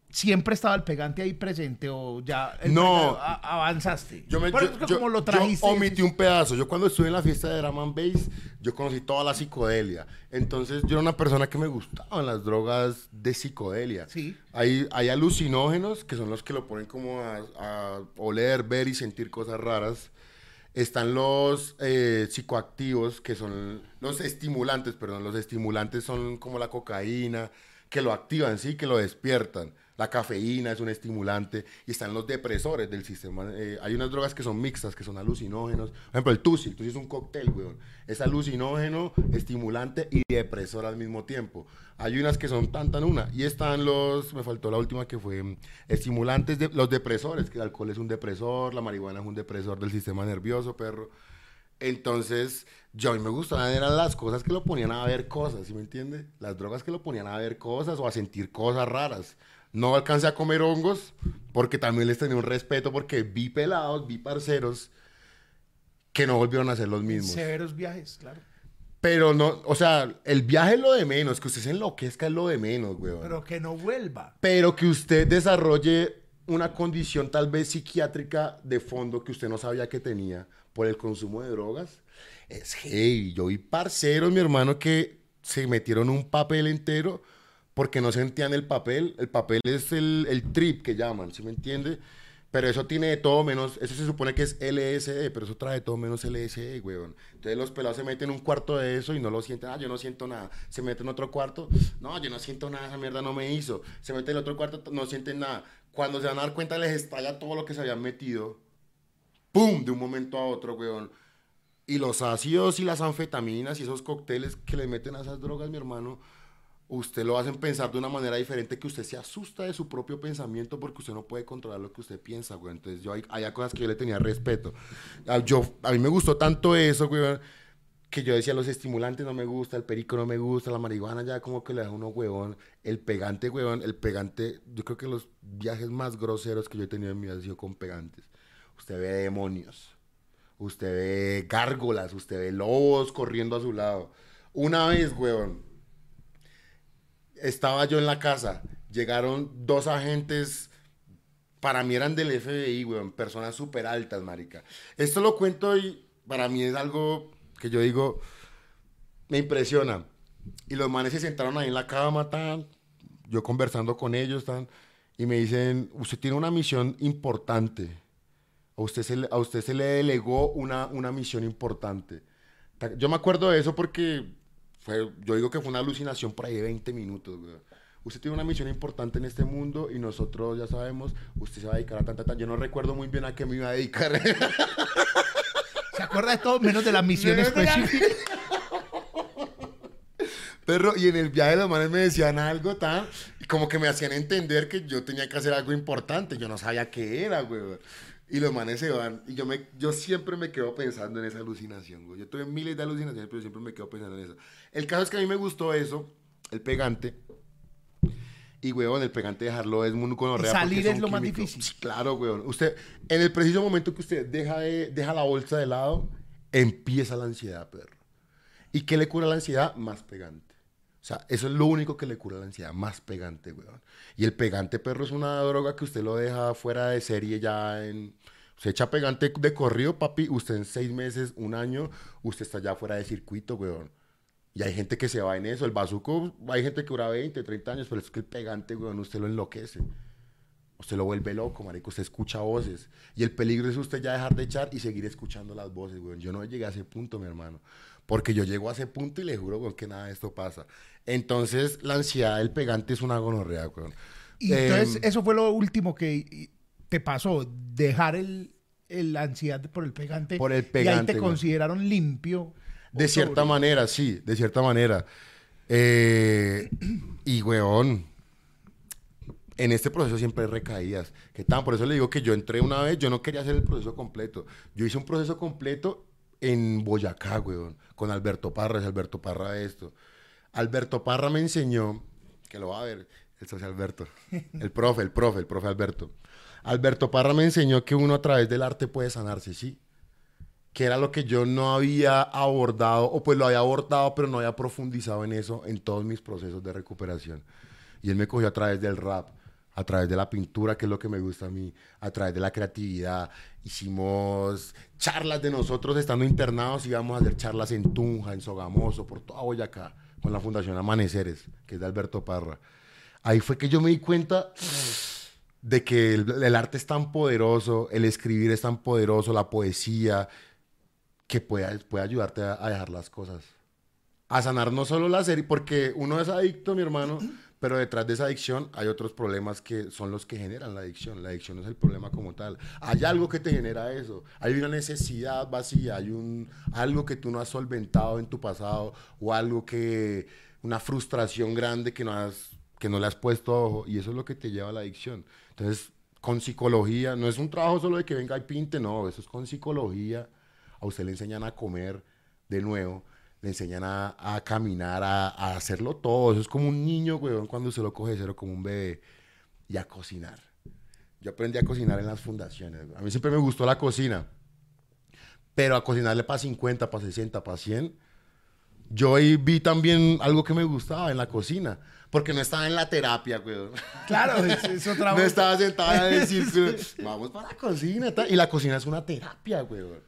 Siempre estaba el pegante ahí presente o ya el No. a- avanzaste. yo, me, yo- yo- como lo yo trajiste. omití un pedazo. Yo cuando estuve en la fiesta de Drum and Bass, yo conocí toda la psicodelia. Entonces, yo era una persona que me gustaban las drogas de psicodelia. Sí. Hay, hay alucinógenos, que son los que lo ponen como a, a oler, ver y sentir cosas raras. Están los eh, psicoactivos, que son los estimulantes, perdón, los estimulantes son como la cocaína, que lo activan, sí, que lo despiertan. La cafeína es un estimulante. Y están los depresores del sistema. eh, hay unas drogas que son mixtas, que son alucinógenos. Por ejemplo, el Tusi. El es un cóctel, weón. Es alucinógeno, estimulante y depresor al mismo tiempo. Hay unas que son tan, tan una. Y están los, me faltó la última que fue mm, estimulantes, de, los depresores, que el alcohol es un depresor, la marihuana es un depresor del sistema nervioso, perro. Entonces, yo a mí me gustaban eran las cosas que lo ponían a ver cosas, ¿sí me entiende? Las drogas que lo ponían a ver cosas o a sentir cosas raras. No alcancé a comer hongos porque también les tenía un respeto porque vi pelados, vi parceros que no volvieron a ser los mismos. Severos viajes, claro. Pero no, o sea, el viaje es lo de menos, que usted se enloquezca es lo de menos, weón. Pero que no vuelva. Pero que usted desarrolle una condición tal vez psiquiátrica de fondo que usted no sabía que tenía por el consumo de drogas, es heavy. Yo vi parceros, mi hermano, que se metieron un papel entero porque no sentían el papel. El papel es el, el trip que llaman, ¿sí me entiende? Pero eso tiene de todo menos, eso se supone que es LSD, pero eso trae de todo menos LSD, weón. Entonces los pelados se meten en un cuarto de eso y no lo sienten, ah, yo no siento nada. Se meten en otro cuarto, no, yo no siento nada, esa mierda no me hizo. Se meten en otro cuarto, no sienten nada. Cuando se van a dar cuenta les estalla todo lo que se habían metido. ¡Pum! De un momento a otro, weón. Y los ácidos y las anfetaminas y esos cócteles que le meten a esas drogas, mi hermano, usted lo hacen pensar de una manera diferente que usted se asusta de su propio pensamiento porque usted no puede controlar lo que usted piensa, güey. Entonces yo hay, cosas que yo le tenía respeto. A, yo, a mí me gustó tanto eso, güey, que yo decía los estimulantes no me gusta, el perico no me gusta, la marihuana ya como que le da uno huevón, el pegante, huevón, el pegante, yo creo que los viajes más groseros que yo he tenido en mi vida han sido con pegantes. Usted ve demonios, usted ve gárgolas, usted ve lobos corriendo a su lado. Una vez, huevón, estaba yo en la casa, llegaron dos agentes, para mí eran del FBI, weón, personas súper altas, marica. Esto lo cuento y para mí es algo que yo digo, me impresiona. Y los manes se sentaron ahí en la cama, tan, yo conversando con ellos, tan, y me dicen, usted tiene una misión importante. A usted se le, a usted se le delegó una, una misión importante. Ta- Yo me acuerdo de eso porque fue, yo digo que fue una alucinación por ahí de 20 minutos, güey. usted tiene una misión importante en este mundo y nosotros ya sabemos, usted se va a dedicar a tanta, tanta. Yo no recuerdo muy bien a qué me iba a dedicar. Se acuerda de todo menos de la misión específica. Perro, y en el viaje los manes me decían algo tan, y como que me hacían entender que yo tenía que hacer algo importante, yo no sabía qué era, güey. Y los manes se van, y yo, me, yo siempre me quedo pensando en esa alucinación, güey. Yo tuve miles de alucinaciones, pero siempre me quedo pensando en eso. El caso es que a mí me gustó eso, el pegante, y, weón, el pegante dejarlo es muy gonorrea. Salir es lo más difícil. Claro, weón. Usted, en el preciso momento que usted deja, de, deja la bolsa de lado, empieza la ansiedad, perro. ¿Y qué le cura la ansiedad? Más pegante. O sea, eso es lo único que le cura la ansiedad, más pegante, weón. Y el pegante, perro, es una droga que usted lo deja fuera de serie ya en... Se echa pegante de corrido, papi, usted en seis meses, un año, usted está ya fuera de circuito, weón. Y hay gente que se va en eso. El bazuco, hay gente que dura 20, 30 años, pero es que el pegante, weón, usted lo enloquece. Usted lo vuelve loco, marico. Usted escucha voces. Y el peligro es usted ya dejar de echar y seguir escuchando las voces, weón. Yo no llegué a ese punto, mi hermano. Porque yo llego a ese punto y le juro, weón, que nada de esto pasa. Entonces, la ansiedad del pegante es una gonorrea, weón. Y entonces, Em, eso fue lo último que te pasó, dejar el, el- la ansiedad por el pegante. Por el Y ahí pegante, te consideraron limpio. De cierta manera, sí, de cierta manera. Eh, y, weón, en este proceso siempre hay recaídas. Que tan, por eso le digo que yo entré una vez, yo no quería hacer el proceso completo. Yo hice un proceso completo en Boyacá, weón, con Alberto Parra, es Alberto Parra esto. Alberto Parra me enseñó, que lo va a ver, el socio Alberto, el profe, el profe, el profe Alberto. Alberto Parra me enseñó que uno a través del arte puede sanarse, sí que era lo que yo no había abordado, o pues lo había abordado, pero no había profundizado en eso en todos mis procesos de recuperación. Y él me cogió a través del rap, a través de la pintura, que es lo que me gusta a mí, a través de la creatividad. Hicimos charlas de nosotros estando internados, íbamos a hacer charlas en Tunja, en Sogamoso, por toda Boyacá, con la Fundación Amaneceres, que es de Alberto Parra. Ahí fue que yo me di cuenta de que el, arte es tan poderoso, el escribir es tan poderoso, la poesía, que puede, puede ayudarte a, a dejar las cosas. A sanar no solo la serie, porque uno es adicto, mi hermano, pero detrás de esa adicción hay otros problemas que son los que generan la adicción. La adicción no es el problema como tal. Hay algo que te genera eso. Hay una necesidad vacía, hay un, algo que tú no has solventado en tu pasado o algo que, una frustración grande que no, has, que no le has puesto ojo y eso es lo que te lleva a la adicción. Entonces, con psicología, no es un trabajo solo de que venga y pinte, no, eso es con psicología. A usted le enseñan a comer de nuevo, le enseñan a, a caminar, a, a hacerlo todo. Eso es como un niño, weón, cuando se lo coge de cero como un bebé. Y a cocinar. Yo aprendí a cocinar en las fundaciones. A mí siempre me gustó la cocina. Pero a cocinarle para 50, para 60, para 100, yo ahí vi también algo que me gustaba en la cocina. Porque no estaba en la terapia, weón. Claro, es, es otra No estaba sentada en el círculo. Vamos para la cocina. Y la cocina es una terapia, weón.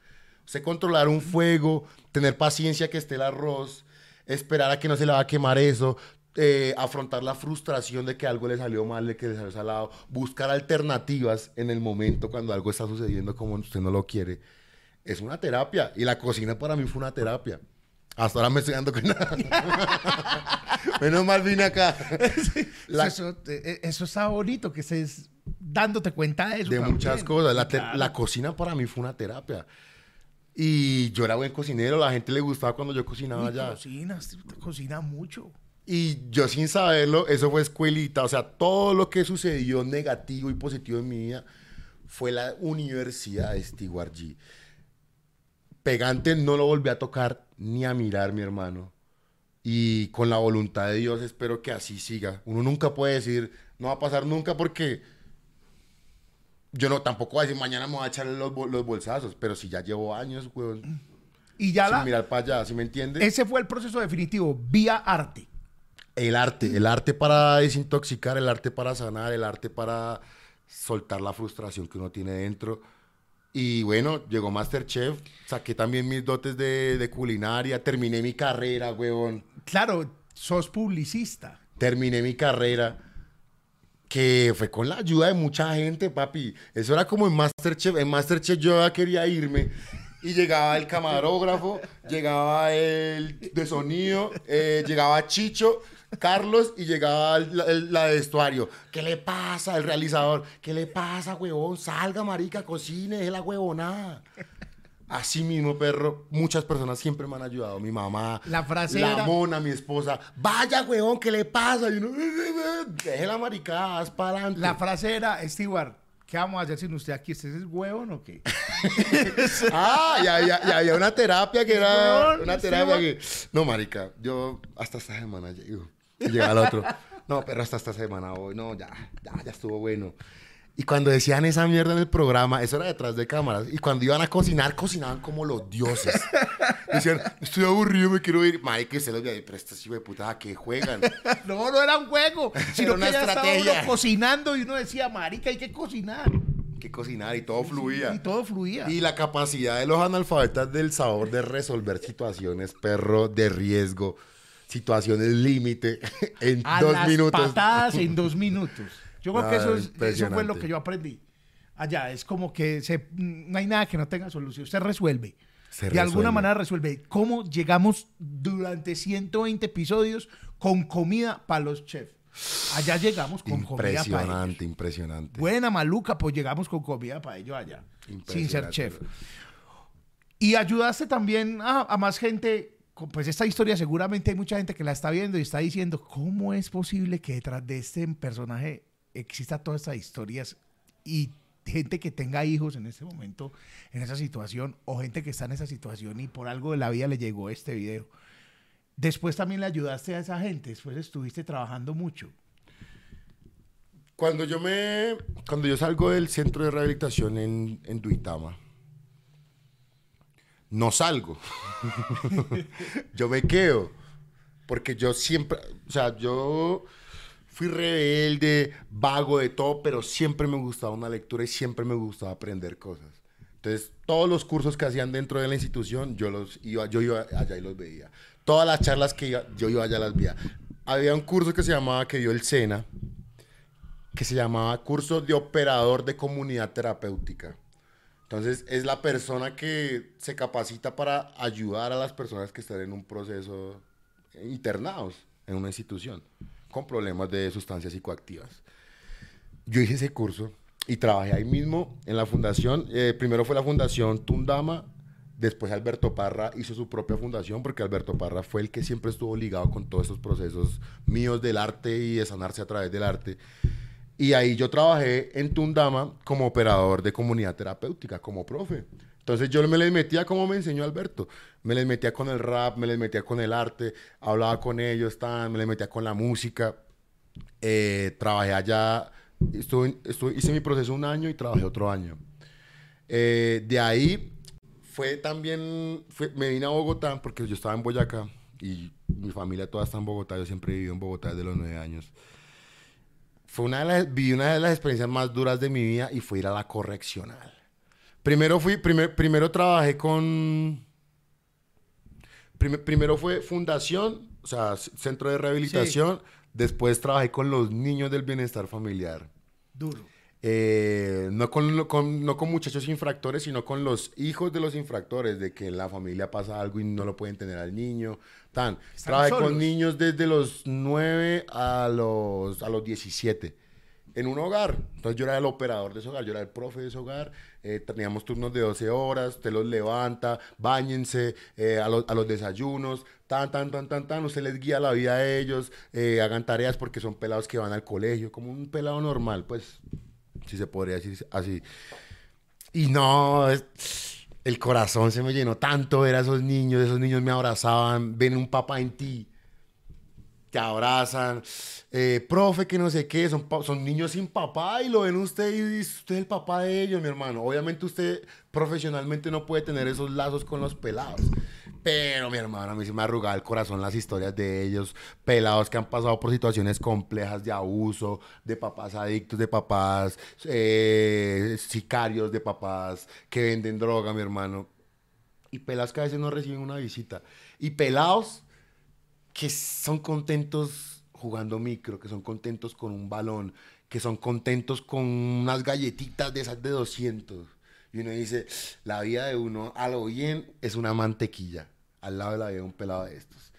Usted controlar un fuego, tener paciencia que esté el arroz, esperar a que no se le va a quemar eso, eh, afrontar la frustración de que algo le salió mal, de que le salió salado, buscar alternativas en el momento cuando algo está sucediendo como usted no lo quiere. Es una terapia. Y la cocina para mí fue una terapia. Hasta ahora me estoy dando cuenta. Menos mal vine acá. La- Eso, eso está bonito, que estés dándote cuenta de eso. de también. muchas cosas. La, Claro. la cocina para mí fue una terapia. Y yo era buen cocinero, la gente le gustaba cuando yo cocinaba Uy, allá. Cocinas, te cocina mucho. Y yo sin saberlo, eso fue escuelita. O sea, todo lo que sucedió negativo y positivo en mi vida fue la universidad de Stewart G. Pegante no lo volví a tocar ni a mirar, mi hermano. Y con la voluntad de Dios espero que así siga. Uno nunca puede decir, no va a pasar nunca porque yo no tampoco voy a decir mañana me voy a echarle los, los bolsazos, pero si ya llevo años, weón, Y ya sin la, mirar para allá, ¿sí me entiendes? ese fue el proceso definitivo, vía arte. El arte, el arte para desintoxicar, el arte para sanar, el arte para soltar la frustración que uno tiene dentro. Y bueno, llegó Masterchef, saqué también mis dotes de, de culinaria, terminé mi carrera, huevón. Claro, sos publicista. Terminé mi carrera, que fue con la ayuda de mucha gente, papi. Eso era como en Masterchef. En Masterchef yo ya quería irme. Y llegaba el camarógrafo, llegaba el de sonido, eh, llegaba Chicho Carlos y llegaba el- el- la de vestuario. ¿Qué le pasa? El realizador. ¿Qué le pasa, huevón? Salga, marica, cocine, es la huevonada. Así mismo, perro, muchas personas siempre me han ayudado. Mi mamá, La frase la era- mona, mi esposa. Vaya, huevón, ¿qué le pasa? Y uno, deje la maricada, haz para adelante. La frase era, Stewart, ¿qué vamos a hacer sin usted aquí? ¿Usted es huevón o qué? Ah, ya, ya había una terapia que era. Huevón, Una terapia que. No, marica, yo hasta esta semana llego. Y llega el otro. No, pero hasta esta semana voy. No, ya, ya, ya estuvo bueno. Y cuando decían esa mierda en el programa, eso era detrás de cámaras. Y cuando iban a cocinar, cocinaban como los dioses. Decían, estoy aburrido, me quiero ir. Marica, y se los pero estos hijos de puta, ¿a qué juegan? No, no era un juego, sino una que ya estaba estrategia. uno cocinando y uno decía, marica, hay que cocinar. que cocinar y todo fluía. Y todo fluía. Y la capacidad de los analfabetas del sabor de resolver situaciones, perro, de riesgo, situaciones límite, en a dos las minutos. patadas en dos minutos. Yo creo Ah, que eso, es, eso fue lo que yo aprendí. Allá es como que se, no hay nada que no tenga solución. Usted resuelve. Se de alguna manera resuelve. ¿Cómo llegamos durante 120 episodios con comida para los chefs? Allá llegamos con comida para. Impresionante, impresionante. Buena, maluca, pues llegamos con comida para ellos allá. Sin ser chef. Y ayudaste también a, a más gente. Pues esta historia seguramente hay mucha gente que la está viendo y está diciendo, ¿cómo es posible que detrás de este personaje exista todas estas historias y gente que tenga hijos en este momento, en esa situación, o gente que está en esa situación y por algo de la vida le llegó este video? Después también le ayudaste a esa gente, después estuviste trabajando mucho. Cuando yo me, cuando yo salgo del centro de rehabilitación en, en Duitama, no salgo. yo me quedo. Porque yo siempre, o sea, yo fui rebelde, vago de todo, pero siempre me gustaba una lectura y siempre me gustaba aprender cosas. Entonces, todos los cursos que hacían dentro de la institución, yo los iba, yo iba allá y los veía. Todas las charlas que iba, yo iba allá las veía. Había un curso que se llamaba, que dio el SENA, que se llamaba Curso de Operador de Comunidad Terapéutica. Entonces, es la persona que se capacita para ayudar a las personas que están en un proceso internados en una institución con problemas de sustancias psicoactivas. Yo hice ese curso y trabajé ahí mismo en la fundación. Eh, primero fue la fundación Tundama, después Alberto Parra hizo su propia fundación porque Alberto Parra fue el que siempre estuvo ligado con todos esos procesos míos del arte y de sanarse a través del arte. Y ahí yo trabajé en Tundama como operador de comunidad terapéutica, como profe. Entonces yo me les metía como me enseñó Alberto. Me les metía con el rap, me les metía con el arte, hablaba con ellos, tan, me les metía con la música. Eh, trabajé allá, hice mi proceso un año y trabajé otro año. Eh, de ahí fue también, me vine a Bogotá porque yo estaba en Boyacá y mi familia toda está en Bogotá, yo siempre he vivido en Bogotá desde los nueve años. Fue una de las, viví una de las experiencias más duras de mi vida y fue ir a la correccional. Primero fui, primer- primero trabajé con, Prim- primero fue fundación, o sea, centro de rehabilitación, después trabajé con los niños del bienestar familiar. Duro. Eh, no, con, con- no con muchachos infractores, sino con los hijos de los infractores, de que en la familia pasa algo y no lo pueden tener al niño. Tan. Trabajé solos. con niños desde los 9 a los, a los 17 en un hogar. Entonces yo era el operador de ese hogar, yo era el profe de ese hogar. Eh, teníamos turnos de 12 horas, usted los levanta, bañense eh, a, los- a los desayunos, tan, tan, tan, tan, tan. Usted les guía la vida a ellos, eh, hagan tareas porque son pelados que van al colegio, como un pelado normal, pues, si se podría decir así. Y no, el corazón se me llenó tanto ver a esos niños, esos niños me abrazaban, ven un papá en ti te abrazan, eh, profe, que no sé qué, son, son niños sin papá y lo ven usted y dice, usted es el papá de ellos, mi hermano. Obviamente usted profesionalmente no puede tener esos lazos con los pelados. Pero mi hermano, a mí se me arrugaba el corazón las historias de ellos, pelados que han pasado por situaciones complejas de abuso, de papás adictos, de papás eh, sicarios, de papás que venden droga, mi hermano. Y pelados que a veces no reciben una visita. Y pelados que son contentos jugando micro, que son contentos con un balón, que son contentos con unas galletitas de esas de 200. Y uno dice, la vida de uno a lo bien es una mantequilla al lado de la vida de un pelado de estos.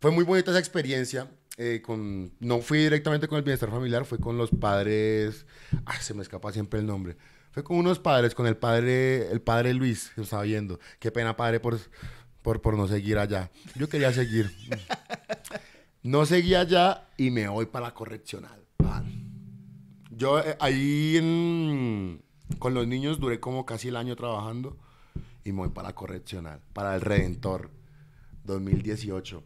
Fue muy bonita esa experiencia. eh, con, no fui directamente con el bienestar familiar, fue con los padres, ay, se me escapa siempre el nombre. Fue con unos padres, con el padre, el padre Luis, que estaba viendo. Qué pena, padre, por, por, por no seguir allá. Yo quería seguir. No seguí allá y me voy para la correccional. Yo eh, ahí con los niños duré como casi el año trabajando y me voy para la correccional, para el Redentor 2018.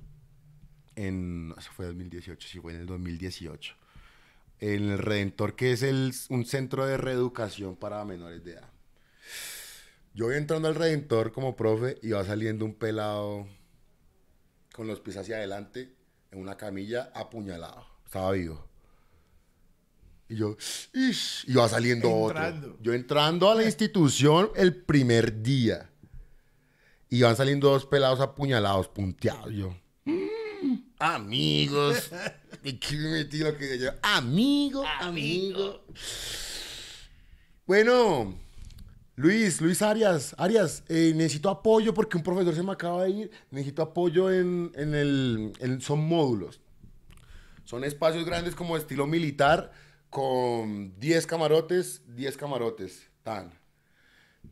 En, eso fue 2018, sí, fue en el 2018. En el Redentor, que es el, un centro de reeducación para menores de edad. Yo voy entrando al Redentor como profe y va saliendo un pelado con los pies hacia adelante en una camilla apuñalado. Estaba vivo. Y yo, "Ish", y va saliendo Entrando. otro. Yo entrando a la institución el primer día. Y van saliendo dos pelados apuñalados, punteados. Yo, "Mm, amigos. ¿Y qué me metí lo que yo? Amigo, amigo. Bueno, Luis, Luis Arias, Arias, eh, necesito apoyo porque un profesor se me acaba de ir. Necesito apoyo en, en el. en- son módulos. Son espacios grandes como estilo militar con 10 camarotes, 10 camarotes. Tan.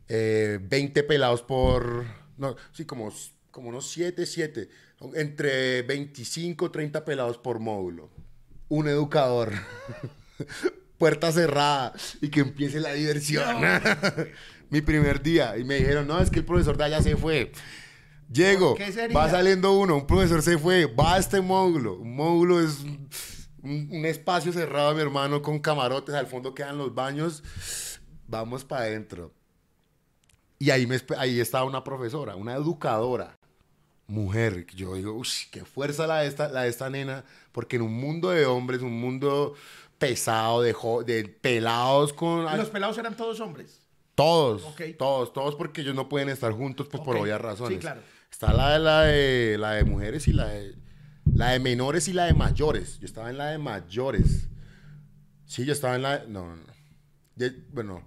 Eh, 20 pelados por. No, sí, como, como unos 7, 7. Entre 25, 30 pelados por módulo. Un educador. Puerta cerrada y que empiece la diversión. Mi primer día. Y me dijeron, no, es que el profesor de allá se fue. Llego, va saliendo uno, un profesor se fue, va a este módulo. Un módulo es un, espacio cerrado, mi hermano, con camarotes, al fondo quedan los baños. Vamos para adentro. Y ahí, me, ahí estaba una profesora, una educadora, mujer. Yo digo, uy, qué fuerza la de, esta, la de esta nena, porque en un mundo de hombres, un mundo pesado, de, de pelados con... Los pelados eran todos hombres. Todos, todos, todos porque ellos no pueden estar juntos pues por obvias razones. Sí, claro. Está la de, la de la de mujeres y la de la de menores y la de mayores. Yo estaba en la de mayores. Sí, yo estaba en la de, no, no, no. Bueno,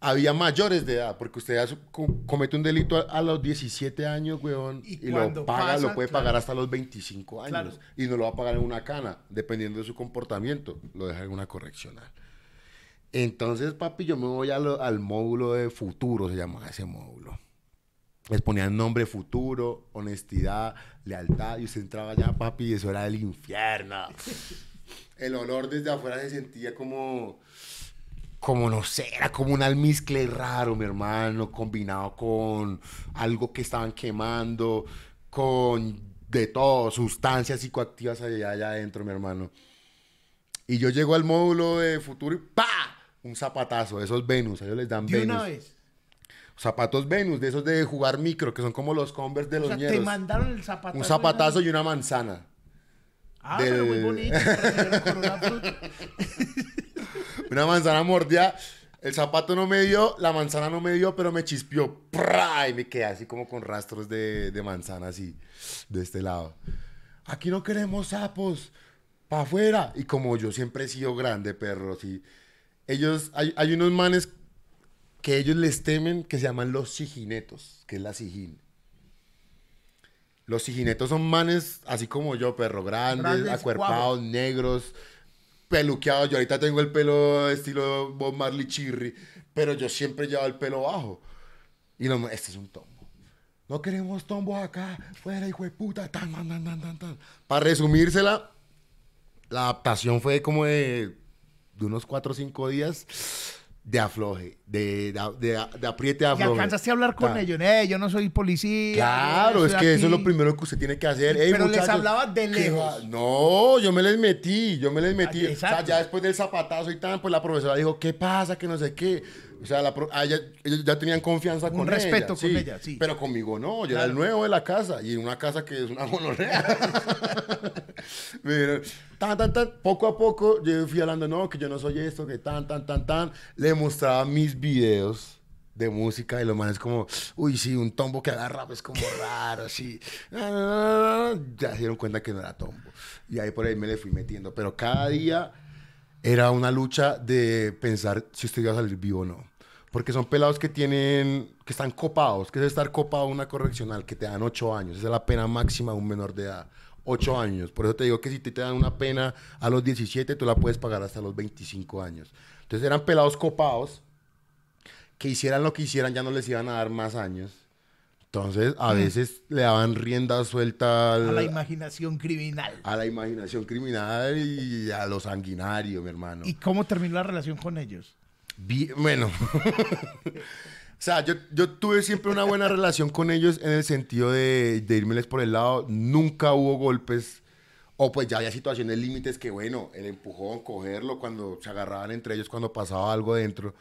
había mayores de edad porque usted comete un delito a, a los 17 años, weón, Y y, lo paga, pasa, lo puede claro. pagar hasta los 25 años Claro. y no lo va a pagar en una cana, dependiendo de su comportamiento, lo deja en una correccional. Entonces, papi, yo me voy lo- al módulo de futuro, se llamaba ese módulo. Les ponían nombre futuro, honestidad, lealtad, y usted entraba allá, papi, y eso era el infierno. El olor desde afuera se sentía como, como no sé, era como un almizcle raro, mi hermano, combinado con algo que estaban quemando, con de todo, sustancias psicoactivas allá, allá adentro, mi hermano. Y yo llego al módulo de futuro y ¡pa! Un zapatazo, esos Venus, a ellos les dan De Venus. una vez. Zapatos Venus, de esos de jugar micro, que son como los Converse de O los sea, te ñeros. mandaron el zapatazo. Un zapatazo y una manzana. Ah, pero muy bonito. con una manzana mordida. El zapato no me dio, la manzana no me dio, pero me chispeó. ¡Pra! Y me quedé así como con rastros de, de manzana así, de este lado. Aquí no queremos sapos. para afuera. Y como yo siempre he sido grande, perro, sí. Ellos, hay, hay unos manes que ellos les temen que se llaman los siginetos, que es la sigin. Los siginetos son manes así como yo, perro, grandes, Grandes, acuerpados, negros, peluqueados. Yo ahorita tengo el pelo estilo Bob Marley Chirri, pero yo siempre llevo el pelo bajo. Y lo, este es un tombo. No queremos tombos acá, fuera, hijo de puta, tan, tan, tan, tan, tan. Para resumírsela, la adaptación fue como de, de unos 4 o 5 días de afloje, de, de, de, de apriete Y afloje. alcanzaste a hablar con Ta. ellos, eh, yo no soy policía. Claro, es que eso es aquí". lo primero que usted tiene que hacer. Ey, Pero les hablaba de ¿qué lejos. No, yo me les metí, yo me les metí. Ah, o sea, exacto. ya después del zapatazo y tal, pues la profesora dijo, ¿qué pasa? Que no sé qué. O sea, la pro- a ella- ellos ya tenían confianza Un con respeto ella. con ella, sí. Pero conmigo no, yo era el nuevo de la casa y en una casa que es una monorrea. Tan, tan, tan, poco a poco yo fui hablando, no, que yo no soy esto, que tan, tan, tan, tan. Le mostraba mis videos de música y los manes como, uy, sí, un tombo que haga rap es como raro, sí. Ah, Ya se dieron cuenta que no era tombo. Y ahí por ahí me le fui metiendo. Pero cada día era una lucha de pensar si usted iba a salir vivo o no. Porque son pelados que tienen, que están copados, que es estar copado una correccional, que te dan ocho años. Esa es la pena máxima de un menor de edad. 8 años. Por eso te digo que si te, te dan una pena a los 17, tú la puedes pagar hasta los 25 años. Entonces eran pelados copados que hicieran lo que hicieran, ya no les iban a dar más años. Entonces, a veces le daban rienda suelta al- A la imaginación criminal. a la imaginación criminal y a lo sanguinario, mi hermano. ¿Y cómo terminó la relación con ellos? Vi- bueno, sea, yo, yo tuve siempre una buena relación con ellos en el sentido de, de irmeles por el lado. Nunca hubo golpes o pues ya había situaciones límites que, bueno, el empujón, cogerlo cuando se agarraban entre ellos, cuando pasaba algo dentro.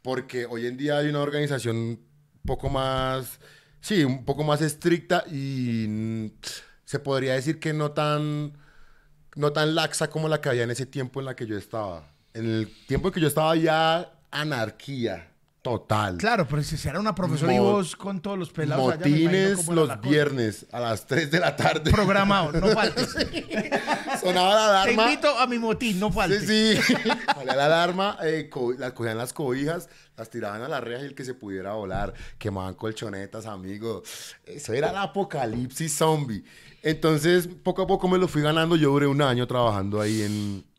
Porque hoy en día hay una organización un poco más, sí, un poco más estricta y se podría decir que no tan, no tan laxa como la que había en ese tiempo en la que yo estaba. En el tiempo en que yo estaba ya anarquía total. Claro, pero si era una profesora y vos con todos los pelados Motines los la cosa. viernes a las 3 de la tarde. Programado, no faltes. Sonaba la Te alarma. invito a mi motín, no faltes. Sí, sí. Salía la alarma, eh, co- las cogían las cobijas, las tiraban a las rejas y el que se pudiera volar. Quemaban colchonetas, amigo. Eso era el apocalipsis zombie. Entonces, poco a poco me lo fui ganando. Yo duré un año trabajando ahí en...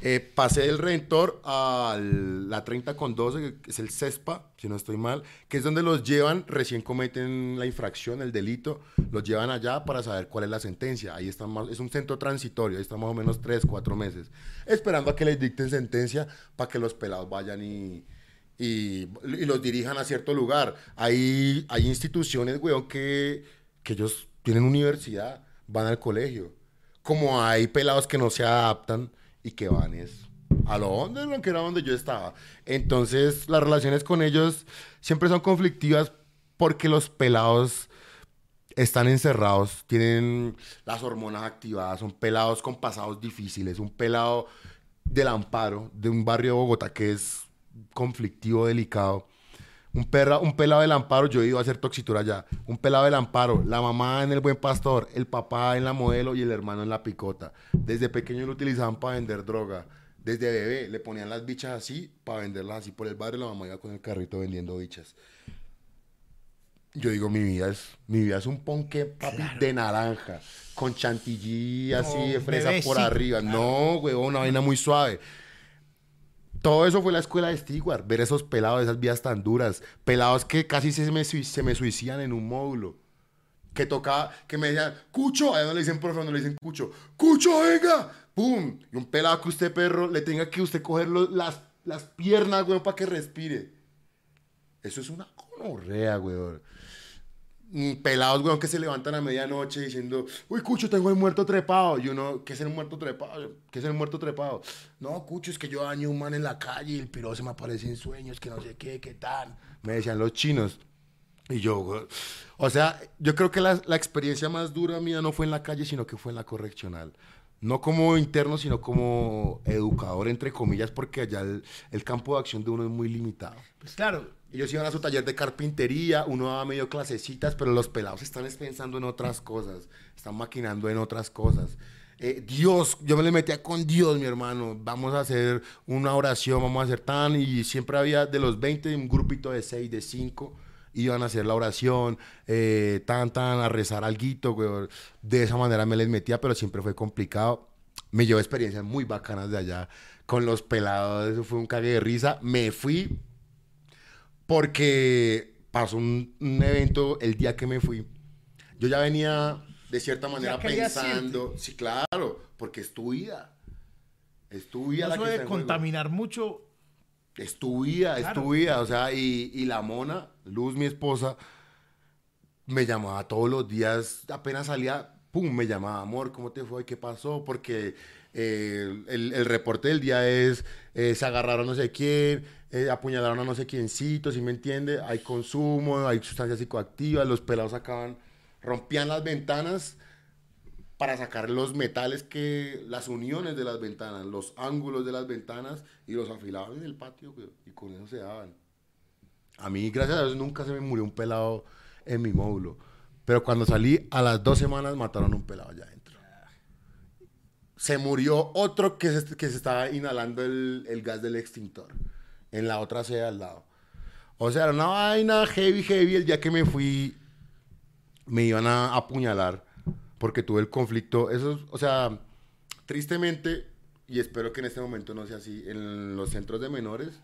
eh, pasé del Redentor a la 30 con 12, que es el CESPA, si no estoy mal, que es donde los llevan, recién cometen la infracción, el delito, los llevan allá para saber cuál es la sentencia. Ahí están más, es un centro transitorio, ahí están más o menos 3, 4 meses, esperando a que les dicten sentencia para que los pelados vayan y, y, y los dirijan a cierto lugar. Hay, hay instituciones, weón, que, que ellos tienen universidad, van al colegio. Como hay pelados que no se adaptan y que van a lo underground, que era donde yo estaba. Entonces, las relaciones con ellos siempre son conflictivas porque los pelados están encerrados, tienen las hormonas activadas, son pelados con pasados difíciles, un pelado del amparo, de un barrio de Bogotá que es conflictivo, delicado. Un, perra, un pelado del amparo, yo he ido a hacer toxitura allá. Un pelado del amparo, la mamá en el buen pastor, el papá en la modelo y el hermano en la picota. Desde pequeño lo utilizaban para vender droga. Desde bebé le ponían las bichas así para venderlas así por el barrio. La mamá iba con el carrito vendiendo bichas. Yo digo, mi vida es, mi vida es un ponque papi, de naranja, con chantilly así de fresa por arriba. No, huevón, una vaina muy suave. Todo eso fue la escuela de Stewart, ver esos pelados, esas vías tan duras, pelados que casi se me, se me suicidan en un módulo. Que tocaba, que me decían, Cucho, allá no le dicen profe, no le dicen Cucho, Cucho, venga, pum, y un pelado que usted, perro, le tenga que usted coger los- las, las piernas, weón, para que respire. Eso es una correa, weón. Pelados, weón, que se levantan a medianoche diciendo, uy, Cucho, tengo el muerto trepado. Y uno, ¿qué es el muerto trepado? ¿Qué es el muerto trepado? No, Cucho, es que yo dañé un man en la calle y el piro se me aparece en sueños, que no sé qué, qué tal. Me decían los chinos. Y yo, weón, o sea, yo creo que la, la experiencia más dura mía no fue en la calle, sino que fue en la correccional. No como interno, sino como educador, entre comillas, porque allá el, el campo de acción de uno es muy limitado. Pues claro, Ellos iban a su taller de carpintería, uno daba medio clasecitas, pero los pelados están es pensando en otras cosas, están maquinando en otras cosas. Eh, Dios, yo me le metía con Dios, mi hermano. Vamos a hacer una oración, vamos a hacer tan. Y siempre había de los 20, un grupito de 6, de 5, iban a hacer la oración, eh, tan, tan, a rezar alguito. De esa manera me les metía, pero siempre fue complicado. Me llevó experiencias muy bacanas de allá con los pelados, eso fue un cague de risa. Me fui porque pasó un, un evento el día que me fui. Yo ya venía de cierta manera pensando, sí, claro, porque es tu vida. Es tu vida la eso que de está en juego. contaminar mucho. Es tu vida, es tu vida. O sea, y, y la mona, Luz, mi esposa, me llamaba todos los días, apenas salía, pum, me llamaba, amor, ¿cómo te fue? ¿Qué pasó? Porque el, reporte del día es, eh, se agarraron no sé quién, eh, apuñalaron a no sé quiéncito, ¿sí me entiende? Hay consumo, hay sustancias psicoactivas, los pelados sacaban, rompían las ventanas para sacar los metales que, las uniones de las ventanas, los ángulos de las ventanas y los afilaban en el patio, y con eso se daban. A mí, gracias a Dios, nunca se me murió un pelado en mi módulo. Pero cuando salí, a las dos semanas mataron a un pelado adentro. Se murió otro que se, que se estaba inhalando el, el gas del extintor en la otra sede al lado. O sea, era una vaina heavy, heavy. El día que me fui, me iban a apuñalar porque tuve el conflicto, eso, es- o sea, tristemente, y espero que en este momento no sea así, en los centros de menores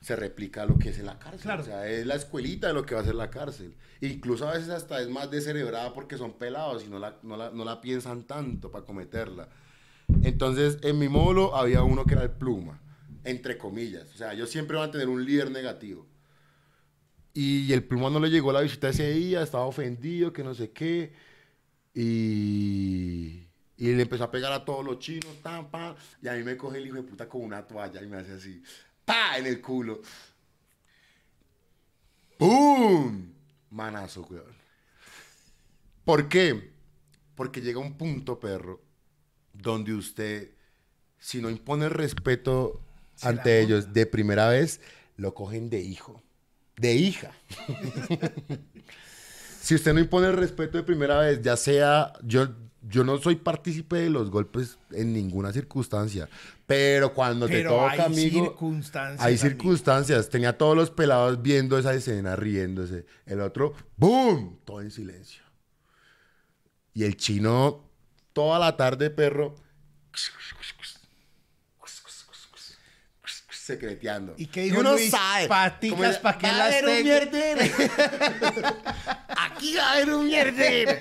se replica lo que es en la cárcel. Claro. O sea, es la escuelita de lo que va a ser la cárcel. Incluso a veces hasta es más descerebrada porque son pelados y no la, no la, no la piensan tanto para cometerla. Entonces, en mi módulo había uno que era el pluma, entre comillas. O sea, yo siempre voy a tener un líder negativo. Y el pluma no le llegó la visita ese día, estaba ofendido, que no sé qué. Y, y le empezó a pegar a todos los chinos, tan, pan. Y a mí me coge el hijo de puta con una toalla y me hace así, pa, en el culo. ¡Pum! Manazo, weón. ¿Por qué? Porque llega un punto, perro, donde usted, si no impone respeto Se ante ellos de primera vez, lo cogen de hijo, de hija. si usted no impone el respeto de primera vez, ya sea, yo, yo no soy partícipe de los golpes en ninguna circunstancia, pero cuando Pero te toca, hay amigo, circunstancias, hay amigo. circunstancias. Tenía todos los pelados viendo esa escena, riéndose. El otro, ¡boom! Todo en silencio. Y el chino, toda la tarde, perro, secreteando. ¿Y qué dijo uno Luis? sabe. Paticas, Como ¿pa' qué va a las haber un mierdero. Aquí va a haber un mierdero.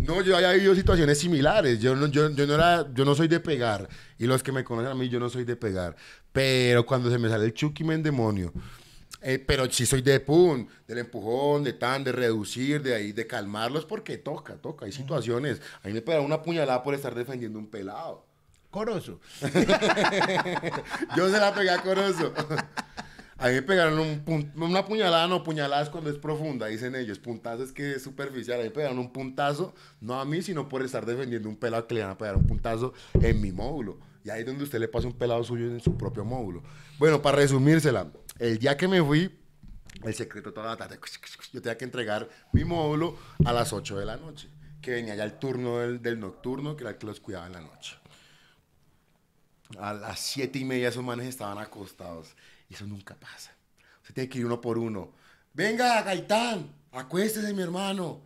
No, yo había vivido situaciones similares. Yo no, yo, yo no era, yo no soy de pegar. Y los que me conocen a mí, yo no soy de pegar. Pero cuando se me sale el Chucky me demonio. Eh, pero sí soy de pum, del empujón, de tan, de reducir, de ahí, de calmarlos, porque toca, toca. Hay situaciones. A mí me pegaron una puñalada por estar defendiendo un pelado. Corozo. Yo se la pegué a Corozo. A mí me pegaron un pun- una puñalada, no, puñalada es cuando es profunda, dicen ellos. Puntazo es que es superficial. A mí me pegaron un puntazo, no a mí, sino por estar defendiendo un pelado que le van a pegar un puntazo en mi módulo. Y ahí es donde usted le pasa un pelado suyo en su propio módulo. Bueno, para resumírsela, el día que me fui, el secreto toda la tarde, yo tenía que entregar mi módulo a las 8 de la noche, que venía ya el turno del, nocturno, que era el que los cuidaba en la noche. A las siete y media esos manes estaban acostados. Y eso nunca pasa. Usted tiene que ir uno por uno. Venga, Gaitán, acuéstese, mi hermano.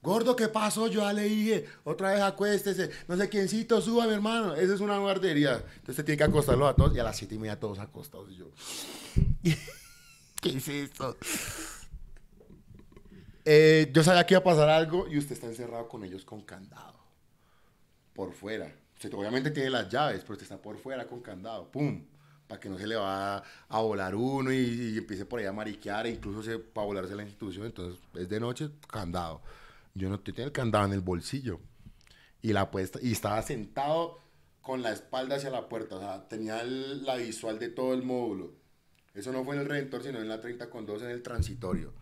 Gordo, ¿qué pasó? Yo ya le dije, otra vez acuéstese. No sé quiéncito, suba, mi hermano. Esa es una guardería. Entonces usted tiene que acostarlos a todos. Y a las siete y media todos acostados. Y yo, ¿qué es esto? Eh, yo sabía que iba a pasar algo y usted está encerrado con ellos con candado. Por fuera. Usted obviamente tiene las llaves, pero usted está por fuera con candado. ¡Pum! Para que no se le va a volar uno y, y empiece por ahí a mariquear, e incluso se, para volarse la institución. Entonces, es de noche, candado. Yo no tenía el candado en el bolsillo. Y, la puesta, y estaba sentado con la espalda hacia la puerta. O sea, tenía la visual de todo el módulo. Eso no fue en el Redentor, sino en la 30 con 2 en el transitorio.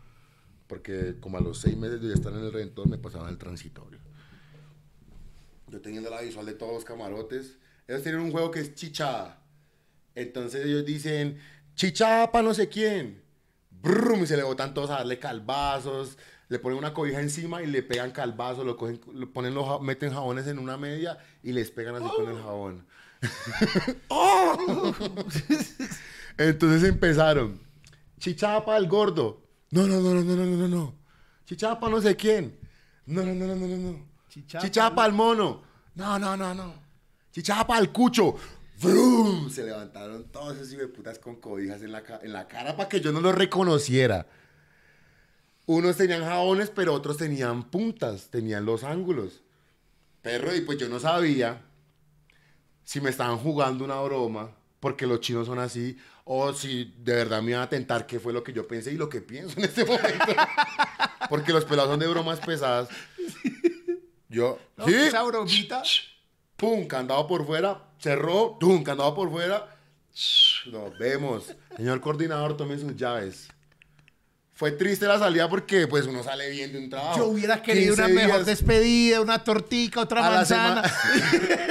Porque como a los seis meses de estar en el Redentor, me pasaban al transitorio. Yo teniendo la visual de todos los camarotes. Ellos tienen un juego que es chichada. Entonces ellos dicen, chichada para no sé quién. Brum, y se le botan todos a darle calvazos. Le ponen una cobija encima y le pegan calvazos. Lo cogen, lo ponen los, meten jabones en una media y les pegan así con el jabón. ¡Oh! Entonces empezaron. Chichada para el gordo. No, no, no, no, no, no, no, no. Chichada para no sé quién. No, no, no, no, no, no, Chichada para el mono. No, no, no, no. Chichada para el cucho. ¡Vrum! Se levantaron todos esos putas con cobijas en la, en la cara para que yo no los reconociera. Unos tenían jabones, pero otros tenían puntas, tenían los ángulos. Perro, y pues yo no sabía si me estaban jugando una broma, porque los chinos son así, o si de verdad me iban a tentar qué fue lo que yo pensé y lo que pienso en este momento. porque los pelados son de bromas pesadas. Yo, No, ¿sí? Esa bromita. pum, candado por fuera, cerró, pum, candado por fuera. Nos vemos. Señor coordinador, tome sus llaves. Fue triste la salida porque pues uno sale bien de un trabajo. Yo hubiera querido 15 una mejor despedida, una tortica, otra a la, manzana.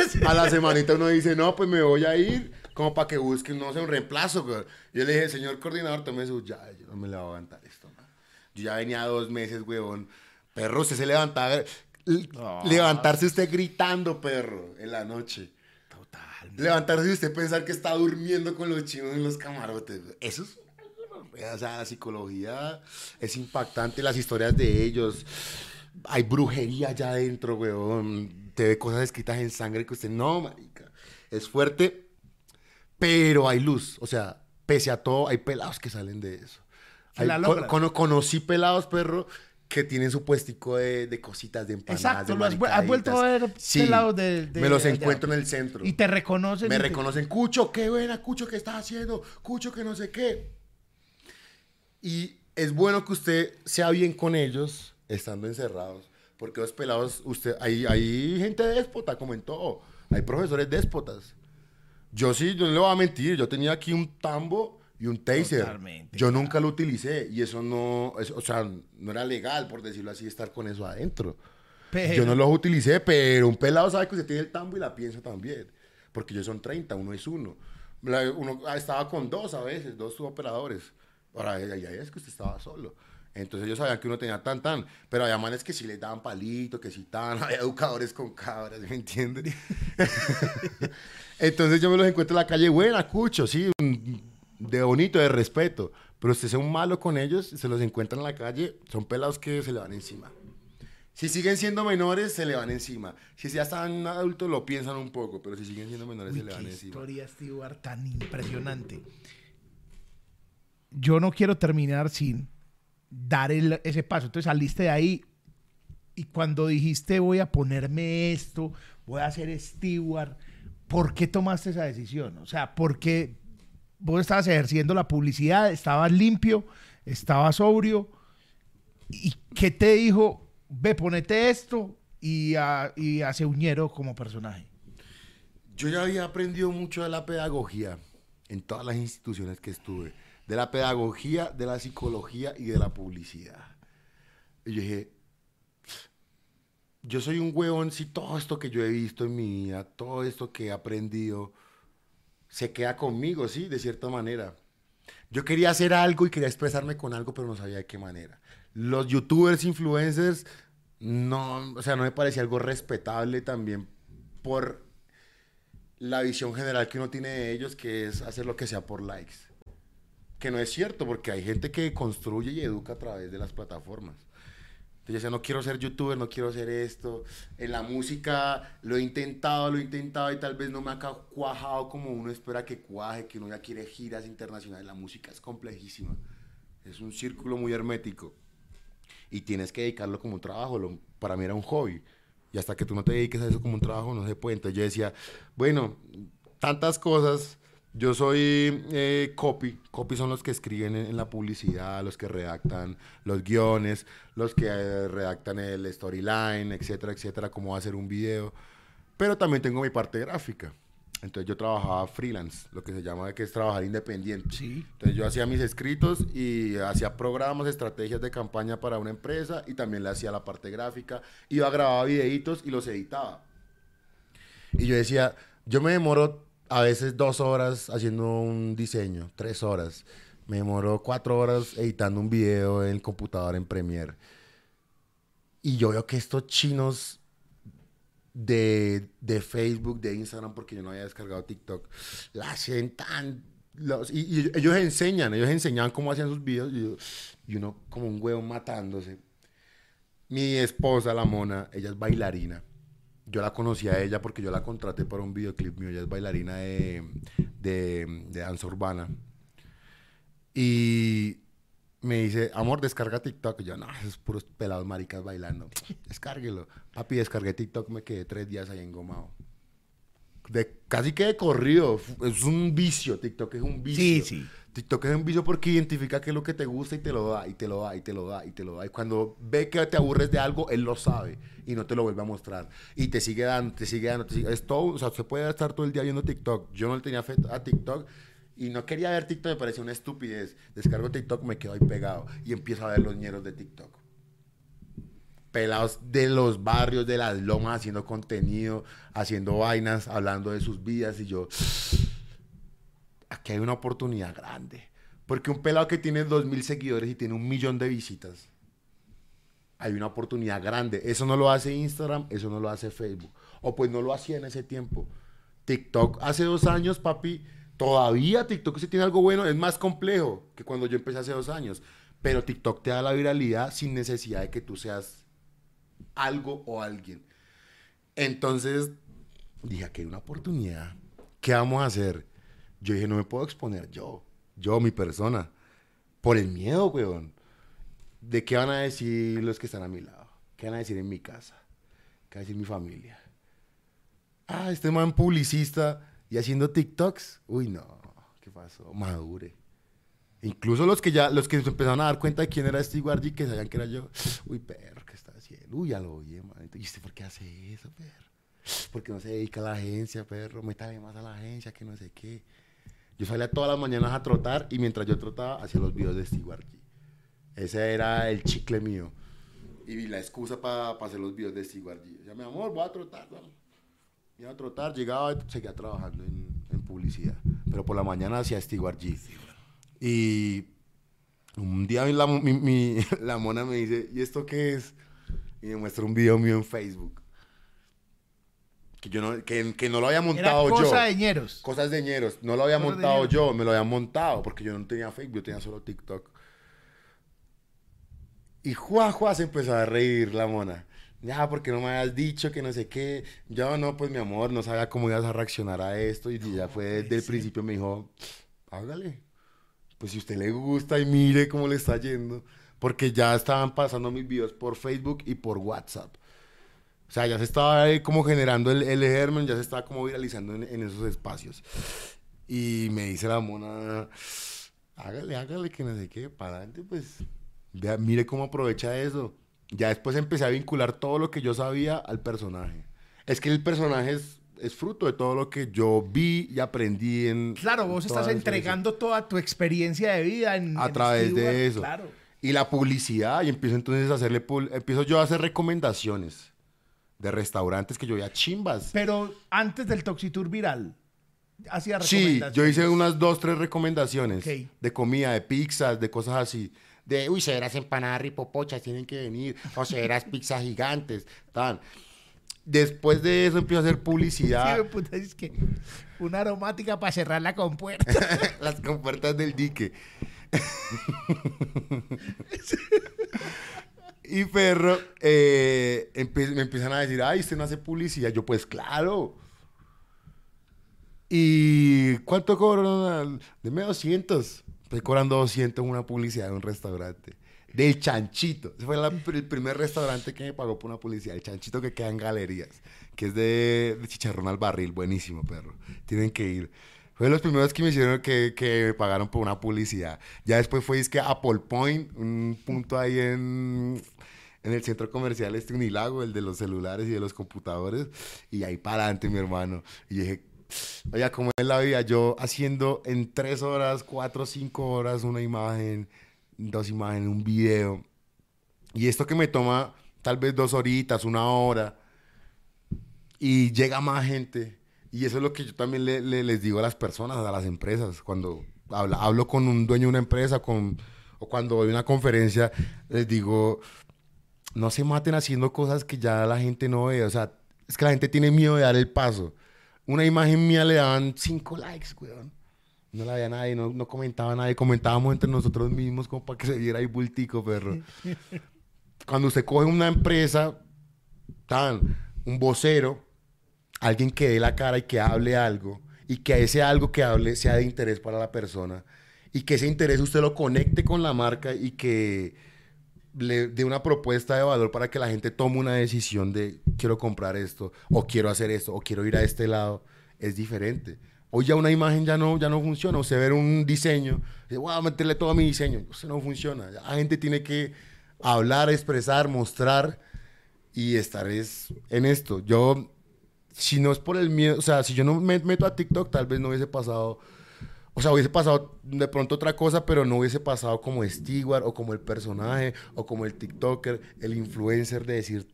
sema- a la semanita uno dice, no, pues me voy a ir como para que busquen, no sé, un reemplazo. güey. Yo le dije, señor coordinador, tome sus llaves. Yo no me le voy a aguantar esto, man. Yo ya venía dos meses, huevón. Perro, usted se levantaba. l- Levantarse usted gritando, perro, en la noche. Total. Levantarse usted pensar que está durmiendo con los chinos en los camarotes. güey. Eso es... O sea, la psicología es impactante, las historias de ellos. hay brujería allá adentro, weón. Te ve cosas escritas en sangre que usted, no, marica. Es fuerte, pero hay luz. O sea, pese a todo, hay pelados que salen de eso. Hay- la con- conocí pelados, perro, que tienen su puestico de, de cositas, de empanadas, Exacto, de lo has, vu- has vuelto a ver. Sí, pelados de, de- me los de- encuentro en el centro. Y te reconocen. Me te- reconocen, Cucho, qué buena, Cucho, ¿qué estás haciendo? Cucho, que no sé qué. Y es bueno que usted sea bien con ellos estando encerrados. Porque los pelados, usted, hay, hay gente déspota, como en todo. Hay profesores déspotas. Yo sí, yo no le voy a mentir. Yo tenía aquí un tambo y un taser. Totalmente, yo nunca lo utilicé. Y eso no, es- o sea, no era legal, por decirlo así, estar con eso adentro. Pero- Yo no los utilicé, pero un pelado sabe que usted tiene el tambo y la piensa también. Porque ellos son 30, uno es uno. La- uno ah, estaba con dos a veces, dos operadores. Ahora, ya, es que usted estaba solo. Entonces ellos sabían que uno tenía tan, tan. Pero había manes que sí les daban palito, que sí tan. Había educadores con cabras, ¿me entiendes? Entonces yo me los encuentro en la calle, buena, cucho, sí, de bonito, de respeto. Pero usted sea un malo con ellos, se los encuentra en la calle, son pelados que se le van encima. Si siguen siendo menores, se le van encima. Si ya están adultos, lo piensan un poco, pero si siguen siendo menores, Uy, se le van qué encima. historia, Stewart, tan impresionante. Yo no quiero terminar sin dar ese paso. Entonces saliste de ahí y cuando dijiste voy a ponerme esto, voy a ser steward, ¿por qué tomaste esa decisión? O sea, ¿por qué vos estabas ejerciendo la publicidad, estabas limpio, estabas sobrio? ¿Y qué te dijo? Ve, ponete esto y, a, y hace uñero como personaje. Yo ya había aprendido mucho de la pedagogía en todas las instituciones que estuve. De la pedagogía, de la psicología y de la publicidad. Y yo dije, yo soy un huevón si todo esto que yo he visto en mi vida, todo esto que he aprendido, se queda conmigo, sí, de cierta manera. Yo quería hacer algo y quería expresarme con algo, pero no sabía de qué manera. Los youtubers, influencers, no, o sea, no me parecía algo respetable también por la visión general que uno tiene de ellos, que es hacer lo que sea por likes. Que no es cierto, porque hay gente que construye y educa a través de las plataformas. Entonces yo decía, no quiero ser youtuber, no quiero hacer esto. En la música lo he intentado, lo he intentado y tal vez no me ha cuajado como uno espera que cuaje, que uno ya quiere giras internacionales. La música es complejísima. Es un círculo muy hermético. Y tienes que dedicarlo como un trabajo. Para mí era un hobby. Y hasta que tú no te dediques a eso como un trabajo, no se puede. Entonces yo decía, bueno, tantas cosas. Yo soy eh, copy. Copy son los que escriben en, en la publicidad, los que redactan los guiones, los que eh, redactan el storyline, etcétera, etcétera, cómo va a ser un video. Pero también tengo mi parte gráfica. Entonces yo trabajaba freelance, lo que se llama que es trabajar independiente. Sí. Entonces yo hacía mis escritos y hacía programas, estrategias de campaña para una empresa y también le hacía la parte gráfica. Iba, grababa videitos y los editaba. Y yo decía, yo me demoro a veces dos horas haciendo un diseño, tres horas. Me demoro cuatro horas editando un video en el computador en Premiere. Y yo veo que estos chinos de, de Facebook, de Instagram, porque yo no había descargado TikTok, la hacen tan... los- y, y ellos enseñan, ellos enseñaban cómo hacían sus videos y, yo- y uno como un huevo matándose. Mi esposa, la mona, ella es bailarina. Yo la conocí a ella porque yo la contraté para un videoclip mío. Ella es bailarina de, de, danza urbana. Y me dice, amor, descarga TikTok. Y yo, no, esos puros pelados maricas bailando. Descárguelo. Papi, descargué TikTok, me quedé tres días ahí engomado. De, casi que de corrido. Es un vicio, TikTok es un vicio. Sí, sí. TikTok es un vicio porque identifica qué es lo que te gusta y te lo da, y te lo da, y te lo da, y te lo da. Y cuando ve que te aburres de algo, él lo sabe y no te lo vuelve a mostrar. Y te sigue dando, te sigue dando, te sigue. Es todo, o sea, se puede estar todo el día viendo TikTok. Yo no le tenía fe a TikTok y no quería ver TikTok, me parecía una estupidez. Descargo TikTok, me quedo ahí pegado y empiezo a ver los ñeros de TikTok. Pelados de los barrios, de las lomas, haciendo contenido, haciendo vainas, hablando de sus vidas y yo aquí hay una oportunidad grande. Porque un pelado que tiene dos mil seguidores y tiene un millón de visitas, hay una oportunidad grande. Eso no lo hace Instagram, eso no lo hace Facebook. O pues no lo hacía en ese tiempo. TikTok hace dos años, papi, todavía TikTok si tiene algo bueno, es más complejo que cuando yo empecé hace dos años. Pero TikTok te da la viralidad sin necesidad de que tú seas algo o alguien. Entonces dije, aquí hay una oportunidad. ¿Qué vamos a hacer? Yo dije, no me puedo exponer yo, yo, mi persona, por el miedo, weón. ¿De qué van a decir los que están a mi lado? ¿Qué van a decir en mi casa? ¿Qué va a decir mi familia? Ah, este man publicista y haciendo TikToks. Uy, no, ¿qué pasó? Madure. Incluso los que ya, los que empezaron a dar cuenta de quién era Steve G, que sabían que era yo. Uy, perro, Uy, ya lo oye, man. ¿Y usted por qué hace eso, perro? Porque no se dedica a la agencia, perro. Métale más a la agencia, que no sé qué. Yo salía todas las mañanas a trotar y mientras yo trotaba hacía los videos de Steve G. Ese era el chicle mío. Y la excusa para hacer los videos de Steve G. O sea, mi amor, voy a trotar, ¿no? Iba a trotar, llegaba y seguía trabajando en, publicidad. Pero por la mañana hacía Stewart G. Y un día la, mi- la mona me dice, ¿y esto qué es? Y me muestra un video mío en Facebook. Que, yo no, que, que no lo había Era montado yo. cosa de ñeros. Cosas de ñeros. No lo había Cosas montado yo, me lo había montado porque yo no tenía Facebook, yo tenía solo TikTok. Y Juá, Juá se empezó a reír la mona. Ya, porque no me habías dicho que no sé qué. Yo no, pues mi amor, no sabía cómo ibas a reaccionar a esto. Y ya fue desde el principio me dijo, hágale. Pues si usted le gusta y mire cómo le está yendo. Porque ya estaban pasando mis videos por Facebook y por WhatsApp. O sea, ya se estaba ahí como generando el, el germen, ya se estaba como viralizando en, en esos espacios. Y me dice la mona, hágale, hágale, que no sé qué, para adelante, pues, vea, mire cómo aprovecha eso. Ya después empecé a vincular todo lo que yo sabía al personaje. Es que el personaje es, es fruto de todo lo que yo vi y aprendí en... Claro, vos estás entregando toda tu experiencia de vida en, a en través Stewart, de eso. Claro. Y la publicidad, y empiezo entonces a hacerle, empiezo yo a hacer recomendaciones de restaurantes que yo veía chimbas. Pero antes del Toxitour viral, hacía Sí, recomendaciones. yo hice unas dos, tres recomendaciones de comida, de pizzas, de cosas así. De, uy, severas empanadas ripopochas tienen que venir. O severas pizzas gigantes. Tan. Después de eso empiezo a hacer Sí, publicidad, puta, es que una aromática para cerrar la compuerta. las compuertas del dique. Y perro, eh, me empiezan a decir, ay, usted no hace publicidad. Yo, pues claro. ¿Y cuánto cobran? Deme 200. Estoy cobrando 200 en una publicidad de un restaurante. Del Chanchito. Ese fue el primer restaurante que me pagó por una publicidad. El Chanchito que queda en galerías. Que es de chicharrón al barril. Buenísimo, perro. Tienen que ir. Fue de los primeros que me hicieron que, que me pagaron por una publicidad. Ya después fue es que Apple Point, un punto ahí en, en el centro comercial este Unilago, el de los celulares y de los computadores. Y ahí para adelante, mi hermano. Y dije, oiga, ¿cómo es la vida? Yo haciendo en tres horas, cuatro, cinco horas una imagen, dos imágenes, un video. Y esto que me toma tal vez dos horitas, una hora, y llega más gente. Y eso es lo que yo también le- le- les digo a las personas, a las empresas, cuando habla- hablo con un dueño de una empresa con, o cuando doy una conferencia, les digo, no se maten haciendo cosas que ya la gente no ve. O sea, es que la gente tiene miedo de dar el paso. Una imagen mía le daban cinco likes, weón. No la veía nadie, no, no comentaba nadie. Comentábamos entre nosotros mismos como para que se viera ahí bultico, perro. Cuando usted coge una empresa, tan, un vocero, alguien que dé la cara y que hable algo, y que ese algo que hable sea de interés para la persona, y que ese interés usted lo conecte con la marca y que le dé una propuesta de valor para que la gente tome una decisión de quiero comprar esto, o quiero hacer esto, o quiero ir a este lado, es diferente. Hoy ya una imagen ya no, ya no funciona. Usted ver un diseño, voy a meterle todo mi diseño. Eso no funciona. La gente tiene que hablar, expresar, mostrar y estar es en esto. Yo, si no es por el miedo, o sea, si yo no me meto a TikTok, tal vez no hubiese pasado, o sea, hubiese pasado de pronto otra cosa, pero no hubiese pasado como Stewart o como el personaje o como el TikToker, el influencer de decir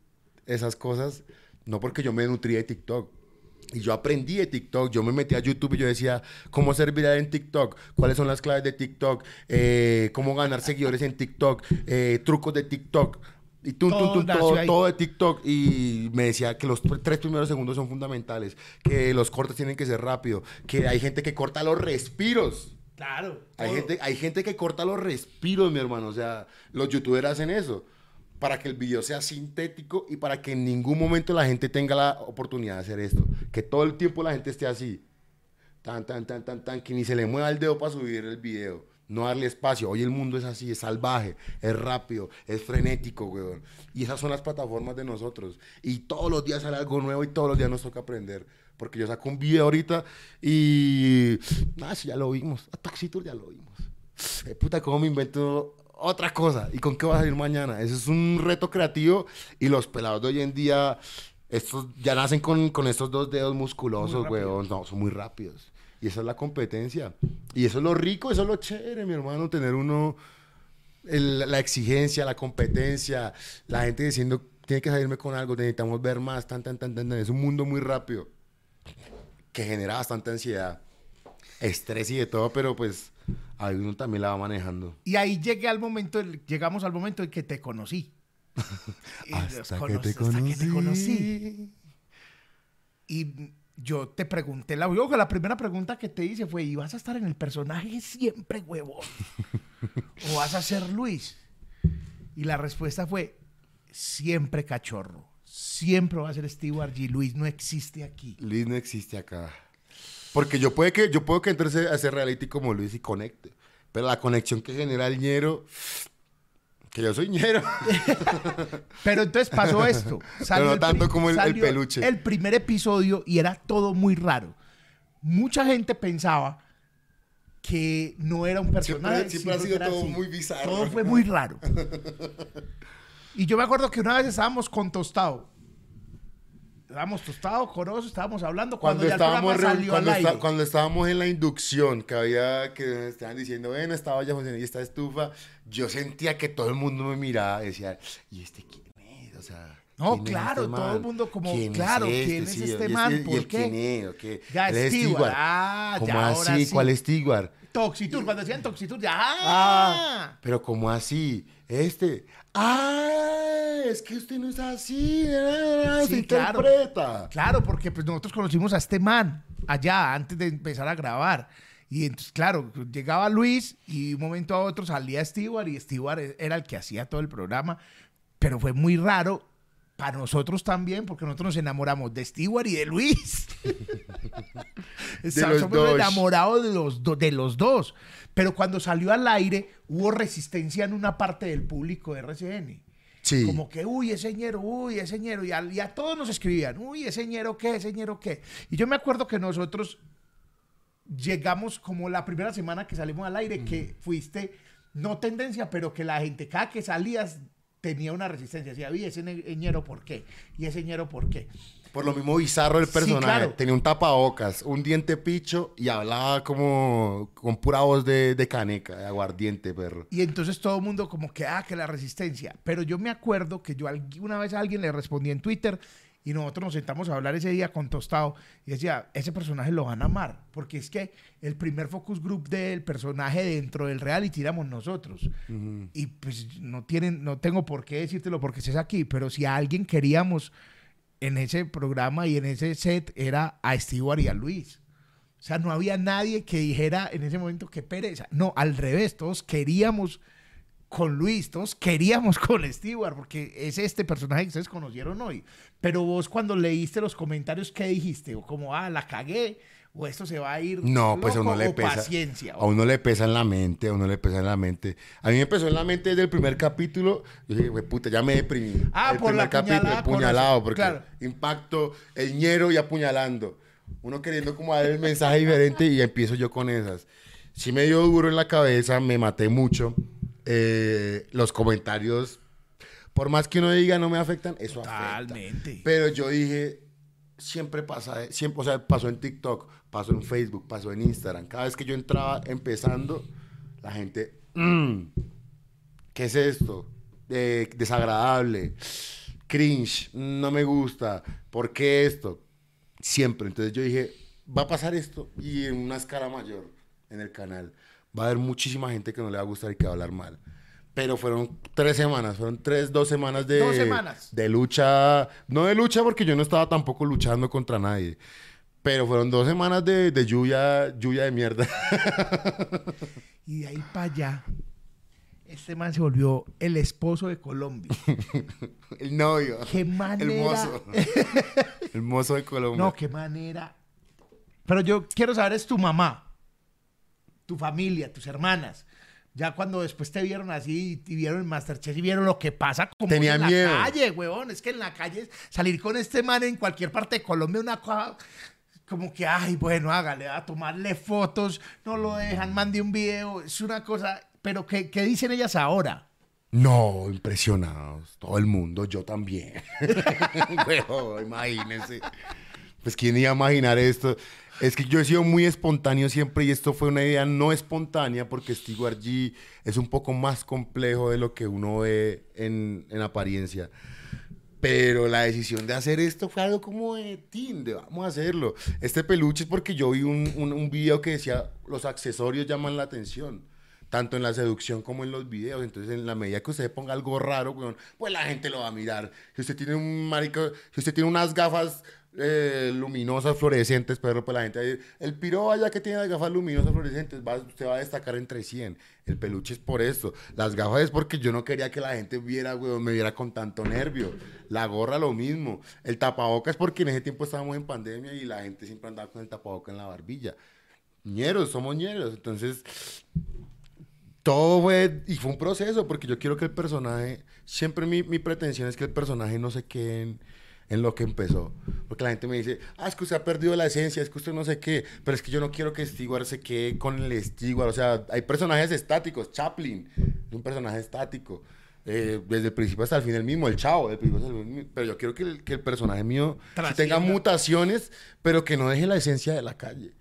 esas cosas, no porque yo me nutrí de TikTok. Y yo aprendí de TikTok, yo me metí a YouTube y yo decía, ¿cómo ser viral en TikTok? ¿Cuáles son las claves de TikTok? Eh, ¿Cómo ganar seguidores en TikTok? Eh, trucos de TikTok. Y tum, tum, Todo tum, todo, todo de TikTok. Y me decía que los tres primeros segundos son fundamentales, que los cortes tienen que ser rápido, que hay gente que corta los respiros. Claro. Hay todo. gente, hay gente que corta los respiros, mi hermano. O sea, los youtubers hacen eso. para que el video sea sintético y para que en ningún momento la gente tenga la oportunidad de hacer esto. Que todo el tiempo la gente esté así. Tan, tan, tan, tan, tan, que ni se le mueva el dedo para subir el video. No darle espacio. Hoy el mundo es así, es salvaje, es rápido, es frenético, weón. Y esas son las plataformas de nosotros. Y todos los días sale algo nuevo y todos los días nos toca aprender. Porque yo saco un video ahorita y... Ah, sí, ya lo vimos. A Taxitur ya lo vimos. Eh, puta, ¿cómo me invento otra cosa? ¿Y con qué va a salir mañana? Ese es un reto creativo y los pelados de hoy en día... Estos ya nacen con, con estos dos dedos musculosos, weón. No, son muy rápidos. Y esa es la competencia. Y eso es lo rico, eso es lo chévere, mi hermano, tener uno el- la exigencia, la competencia, la gente diciendo, tiene que salirme con algo, necesitamos ver más, tan, tan, tan, tan, tan. Es un mundo muy rápido que genera bastante ansiedad, estrés y de todo, pero pues a uno también la va manejando. Y ahí llegué al momento, llegamos al momento en que te conocí. Hasta que conocí- te hasta que te conocí. conocí. Y yo te pregunté, la, yo, la primera pregunta que te hice fue, ¿y vas a estar en el personaje siempre, huevón? ¿O vas a ser Luis? Y la respuesta fue, siempre cachorro. Siempre va a ser Stewart G. Luis no existe aquí. Luis no existe acá. Porque yo puede que yo puedo que a ese reality como Luis y conecte. Pero la conexión que genera el ñero, que yo soy ñero. Pero entonces pasó esto. Pero no tanto como el- el salió peluche. El primer episodio y era todo muy raro. Mucha gente pensaba que no era un personaje. siempre ha sino sido todo así. muy bizarro. Todo fue muy raro. Y yo me acuerdo que una vez estábamos con Tostado. Estábamos Tostado, Corozo, estábamos hablando cuando, Cuando ya estábamos, salió cuando, al está- aire. cuando estábamos en la inducción, que había, que estaban diciendo, ven, estaba ya funcionando y esta estufa, yo sentía que todo el mundo me miraba y decía, ¿y este quién es? O sea, No, ¿quién es claro, este todo el mundo como, ¿Quién claro, es ¿quién es Sí, este man? ¿Y ¿Por qué? quién es? ¿O qué? Ya, es Stewart. Ah, ¿Cómo ya, ahora así? sí. ¿Cuál es Stewart? Toxitur, cuando decían Toxitur, ya. ¡Ah! pero ¿cómo así? Este. Ah, es que usted no es así. ah, Sí, se claro. interpreta. Claro, porque pues nosotros conocimos a este man allá antes de empezar a grabar. Y entonces, claro, llegaba Luis y de un momento a otro salía Stewart y Stewart e- era el que hacía todo el programa. Pero fue muy raro para nosotros también, porque nosotros nos enamoramos de Stewart y de Luis. Dos. enamorados de los, do- de los dos. Pero cuando salió al aire, hubo resistencia en una parte del público de RCN. Sí. Como que, uy, ese ñero, uy, ese ñero. Y a, y a todos nos escribían, uy, ese ñero qué, ese ñero qué. Y yo me acuerdo que nosotros llegamos como la primera semana que salimos al aire, que fuiste, no tendencia, pero que la gente, cada que salías, tenía una resistencia. Decía, uy, ese ñero, ¿por qué? Y ese ñero, ¿por qué? Por lo mismo bizarro el Sí, personaje. claro. Tenía un tapabocas, un diente picho y hablaba como con pura voz de, de caneca, de aguardiente, perro. Y entonces todo el mundo como que, ah, que la resistencia. Pero yo me acuerdo que yo una vez a alguien le respondí en Twitter y nosotros nos sentamos a hablar ese día con Tostado y decía, ese personaje lo van a amar, porque es que el primer focus group del personaje dentro del reality éramos nosotros. Y pues no tienen, no tengo por qué decírtelo porque estés aquí, pero si a alguien queríamos en ese programa y en ese set era a Stewart y a Luis. O sea, no había nadie que dijera en ese momento que pereza. No, al revés, todos queríamos con Luis, todos queríamos con Stewart, porque es este personaje que ustedes conocieron hoy. Pero vos cuando leíste los comentarios, ¿qué dijiste? O como, ah, la cagué, o esto se va a ir No, pues a loco, uno le pesa. paciencia. A uno le pesa en la mente, a uno le pesa en la mente. A mí me empezó en la mente desde el primer capítulo. Yo dije, "Güey, puta, ya me deprimí. Ah, el por la primer puñalada, el por puñalado, eso, porque claro. impacto, el ñero y apuñalando. Uno queriendo como dar el mensaje diferente y empiezo yo con esas. Sí me dio duro en la cabeza, me maté mucho. Eh, los comentarios, por más que uno diga no me afectan, eso afecta. Totalmente. Pero yo dije, siempre pasa, eh, siempre, o sea, pasó en TikTok, pasó en Facebook, pasó en Instagram. Cada vez que yo entraba empezando, la gente, "Mm, ¿qué es esto? Desagradable, cringe, no me gusta, ¿por qué esto? Siempre. Entonces yo dije, va a pasar esto y en una escala mayor en el canal. Va a haber muchísima gente que no le va a gustar y que va a hablar mal. Pero fueron tres semanas, fueron tres, dos semanas de, Dos semanas. de lucha. No de lucha porque yo no estaba tampoco luchando contra nadie. Pero fueron dos semanas de, de lluvia, lluvia de mierda. Y de ahí para allá Este man se volvió el esposo de Colombia. El novio. Qué manera. El mozo. El mozo de Colombia. No, qué manera. Pero yo quiero saber, es tu mamá, tu familia, tus hermanas. Ya cuando después te vieron así y vieron el Masterchef y vieron lo que pasa como Tenía en miedo. la calle, huevón. Es que en la calle salir con este man en cualquier parte de Colombia una cosa como que, ay, bueno, hágale, a tomarle fotos, no lo dejan, mande un video. Es una cosa, pero ¿qué, qué dicen ellas ahora? No, impresionados. Todo el mundo, yo también. Huevón, imagínense. Pues quién iba a imaginar esto. Es que yo he sido muy espontáneo siempre y esto fue una idea no espontánea porque Stewart G es un poco más complejo de lo que uno ve en, en apariencia. Pero la decisión de hacer esto fue algo como de tin, de vamos a hacerlo. Este peluche es porque yo vi un, un, un video que decía los accesorios llaman la atención tanto en la seducción como en los videos. Entonces, en la medida que usted ponga algo raro, pues la gente lo va a mirar. Si usted tiene un marico, si usted tiene unas gafas eh, luminosas, fluorescentes, pero pues la gente el piro vaya que tiene las gafas luminosas, fluorescentes, va, va a destacar entre 100. El peluche es por esto. Las gafas es porque yo no quería que la gente viera, weón, me viera con tanto nervio. La gorra lo mismo. El tapabocas es porque en ese tiempo estábamos en pandemia y la gente siempre andaba con el tapabocas en la barbilla. Ñeros, somos ñeros. Entonces, todo fue, y fue un proceso, porque yo quiero que el personaje, siempre mi, mi pretensión es que el personaje no se quede en, en, lo que empezó. Porque la gente me dice, ah, es que usted ha perdido la esencia, es que usted no sé qué, pero es que yo no quiero que Stewart se quede con el Stewart. O sea, hay personajes estáticos, Chaplin es un personaje estático. Eh, desde el principio hasta el fin el mismo, el chavo, del principio hasta el fin, pero yo quiero que el, que el personaje mío sí tenga mutaciones, pero que no deje la esencia de la calle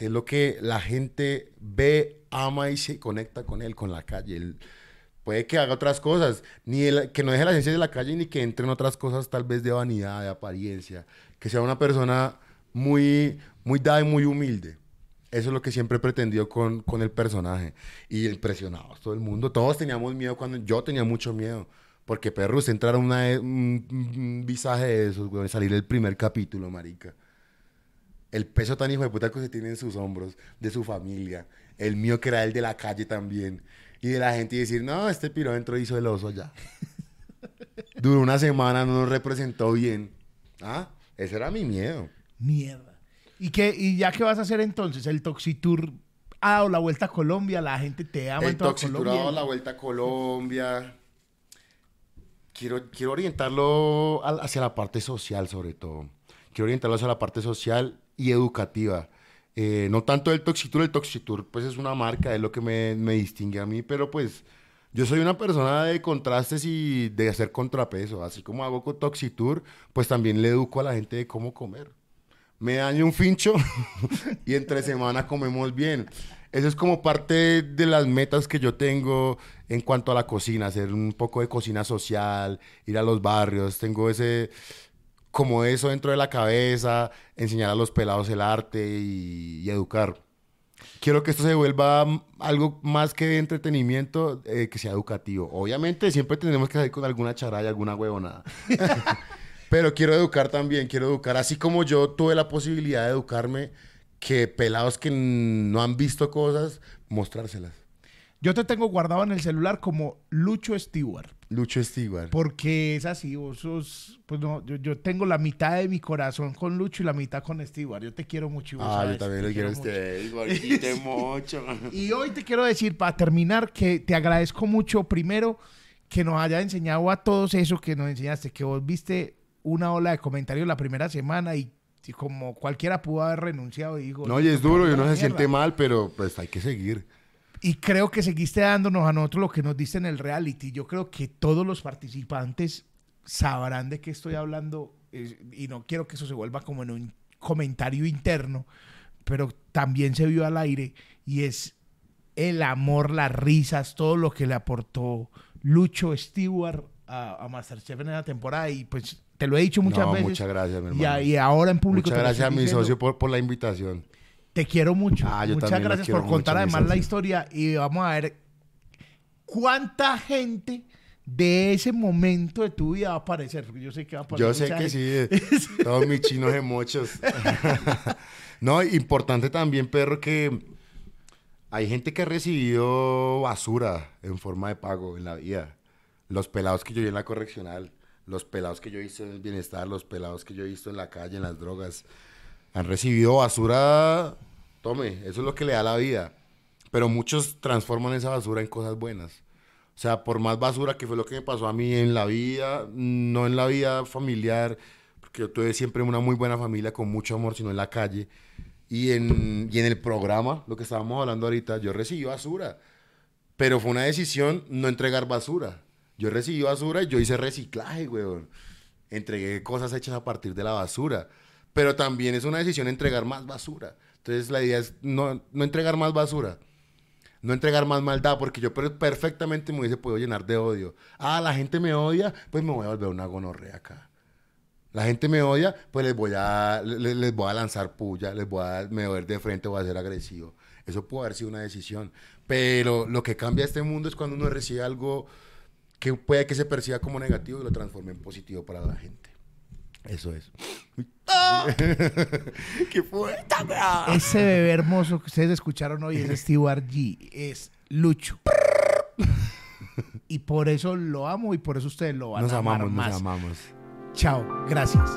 que es lo que la gente ve, ama y se conecta con él, con la calle. Él puede que haga otras cosas, ni que no deje la esencia de la calle, ni que entre en otras cosas tal vez de vanidad, de apariencia, que sea una persona muy, muy dada y muy humilde. Eso es lo que siempre he pretendido con, con el personaje. Y impresionados, todo el mundo. Todos teníamos miedo cuando... Yo tenía mucho miedo. Porque perros, entrar a un, un visaje de esos, güey, salir el primer capítulo, marica el peso tan hijo de puta que se tiene en sus hombros, de su familia, el mío que era el de la calle también, y de la gente y decir, no, este piro dentro hizo el oso ya. Duró una semana, no nos representó bien. Ah, ese era mi miedo. Mierda. ¿Y, qué, ¿Y ya qué vas a hacer entonces? ¿El Toxitour ha dado la vuelta a Colombia? ¿La gente te ama el en toda Toxitour ha dado la vuelta a Colombia. Quiero, quiero orientarlo hacia la parte social, sobre todo. Quiero orientarlo hacia la parte social y educativa. Eh, no tanto el Toxitour, el Toxitour pues es una marca, es lo que me, me distingue a mí, pero pues yo soy una persona de contrastes y de hacer contrapeso. Así como hago con Toxitour, pues también le educo a la gente de cómo comer. Me daño un fincho y entre semana comemos bien. Eso es como parte de las metas que yo tengo en cuanto a la cocina, hacer un poco de cocina social, ir a los barrios. Tengo ese, como eso dentro de la cabeza, enseñar a los pelados el arte y, y educar. Quiero que esto se vuelva algo más que de entretenimiento, eh, que sea educativo. Obviamente siempre tenemos que salir con alguna charaya, alguna huevonada. Pero quiero educar también, quiero educar. Así como yo tuve la posibilidad de educarme, que pelados que no han visto cosas, mostrárselas. Yo te tengo guardado en el celular como Lucho Stewart. Lucho Stewart. Porque es así, vos sos, pues no, yo, yo tengo la mitad de mi corazón con Lucho y la mitad con Stewart. Yo te quiero mucho. y vos Ah, yo también lo quiero a mucho. usted. Igualito mucho. Y hoy te quiero decir, para terminar, que te agradezco mucho, primero, que nos haya enseñado a todos eso que nos enseñaste, que vos viste una ola de comentarios la primera semana y, y como cualquiera pudo haber renunciado y dijo... No, y es duro y uno se siente mal, pero pues hay que seguir. Y creo que seguiste dándonos a nosotros lo que nos diste en el reality. Yo creo que todos los participantes sabrán de qué estoy hablando eh, y no quiero que eso se vuelva como en un comentario interno, pero también se vio al aire y es el amor, las risas, todo lo que le aportó Lucho Stewart a, a Masterchef en la temporada y pues te lo he dicho muchas no, veces. muchas gracias, mi y, hermano. a- y ahora en público Muchas gracias a mi socio por, por la invitación. Te quiero mucho. Ah, yo Muchas gracias por contar mucho, además la historia y vamos a ver cuánta gente de ese momento de tu vida va a aparecer. Porque yo sé que va a aparecer. Yo sé que gente. sí, todos mis chinos de mochos. no, importante también, perro, que Hay gente que ha recibido basura en forma de pago en la vida. Los pelados que yo vi en la correccional, los pelados que yo he visto en el bienestar, los pelados que yo he visto en la calle, en las drogas, han recibido basura. Tome, eso es lo que le da la vida. Pero muchos transforman esa basura en cosas buenas. O sea, por más basura que fue lo que me pasó a mí en la vida, no en la vida familiar, porque yo tuve siempre una muy buena familia con mucho amor, sino en la calle. Y en, y en el programa, lo que estábamos hablando ahorita, yo recibí basura. Pero fue una decisión no entregar basura. Yo recibí basura y yo hice reciclaje, weón. Entregué cosas hechas a partir de la basura. Pero también es una decisión entregar más basura. Entonces la idea es no, no entregar más basura. No entregar más maldad, porque yo per- perfectamente me hubiese podido llenar de odio. Ah, la gente me odia, pues me voy a volver una gonorrea acá. La gente me odia, pues les voy a, le- les, voy a lanzar puya, les voy a, me a de frente, voy a ser agresivo. Eso puede haber sido una decisión. Pero lo que cambia este mundo es cuando uno recibe algo que puede que se perciba como negativo y lo transforme en positivo para la gente. Eso es. ¡Qué fuerte, bro! Ese bebé hermoso que ustedes escucharon hoy es Stewart G. Es Lucho. Y por eso lo amo y por eso ustedes lo van Nos a amar amamos, más. nos amamos. Chao. Gracias.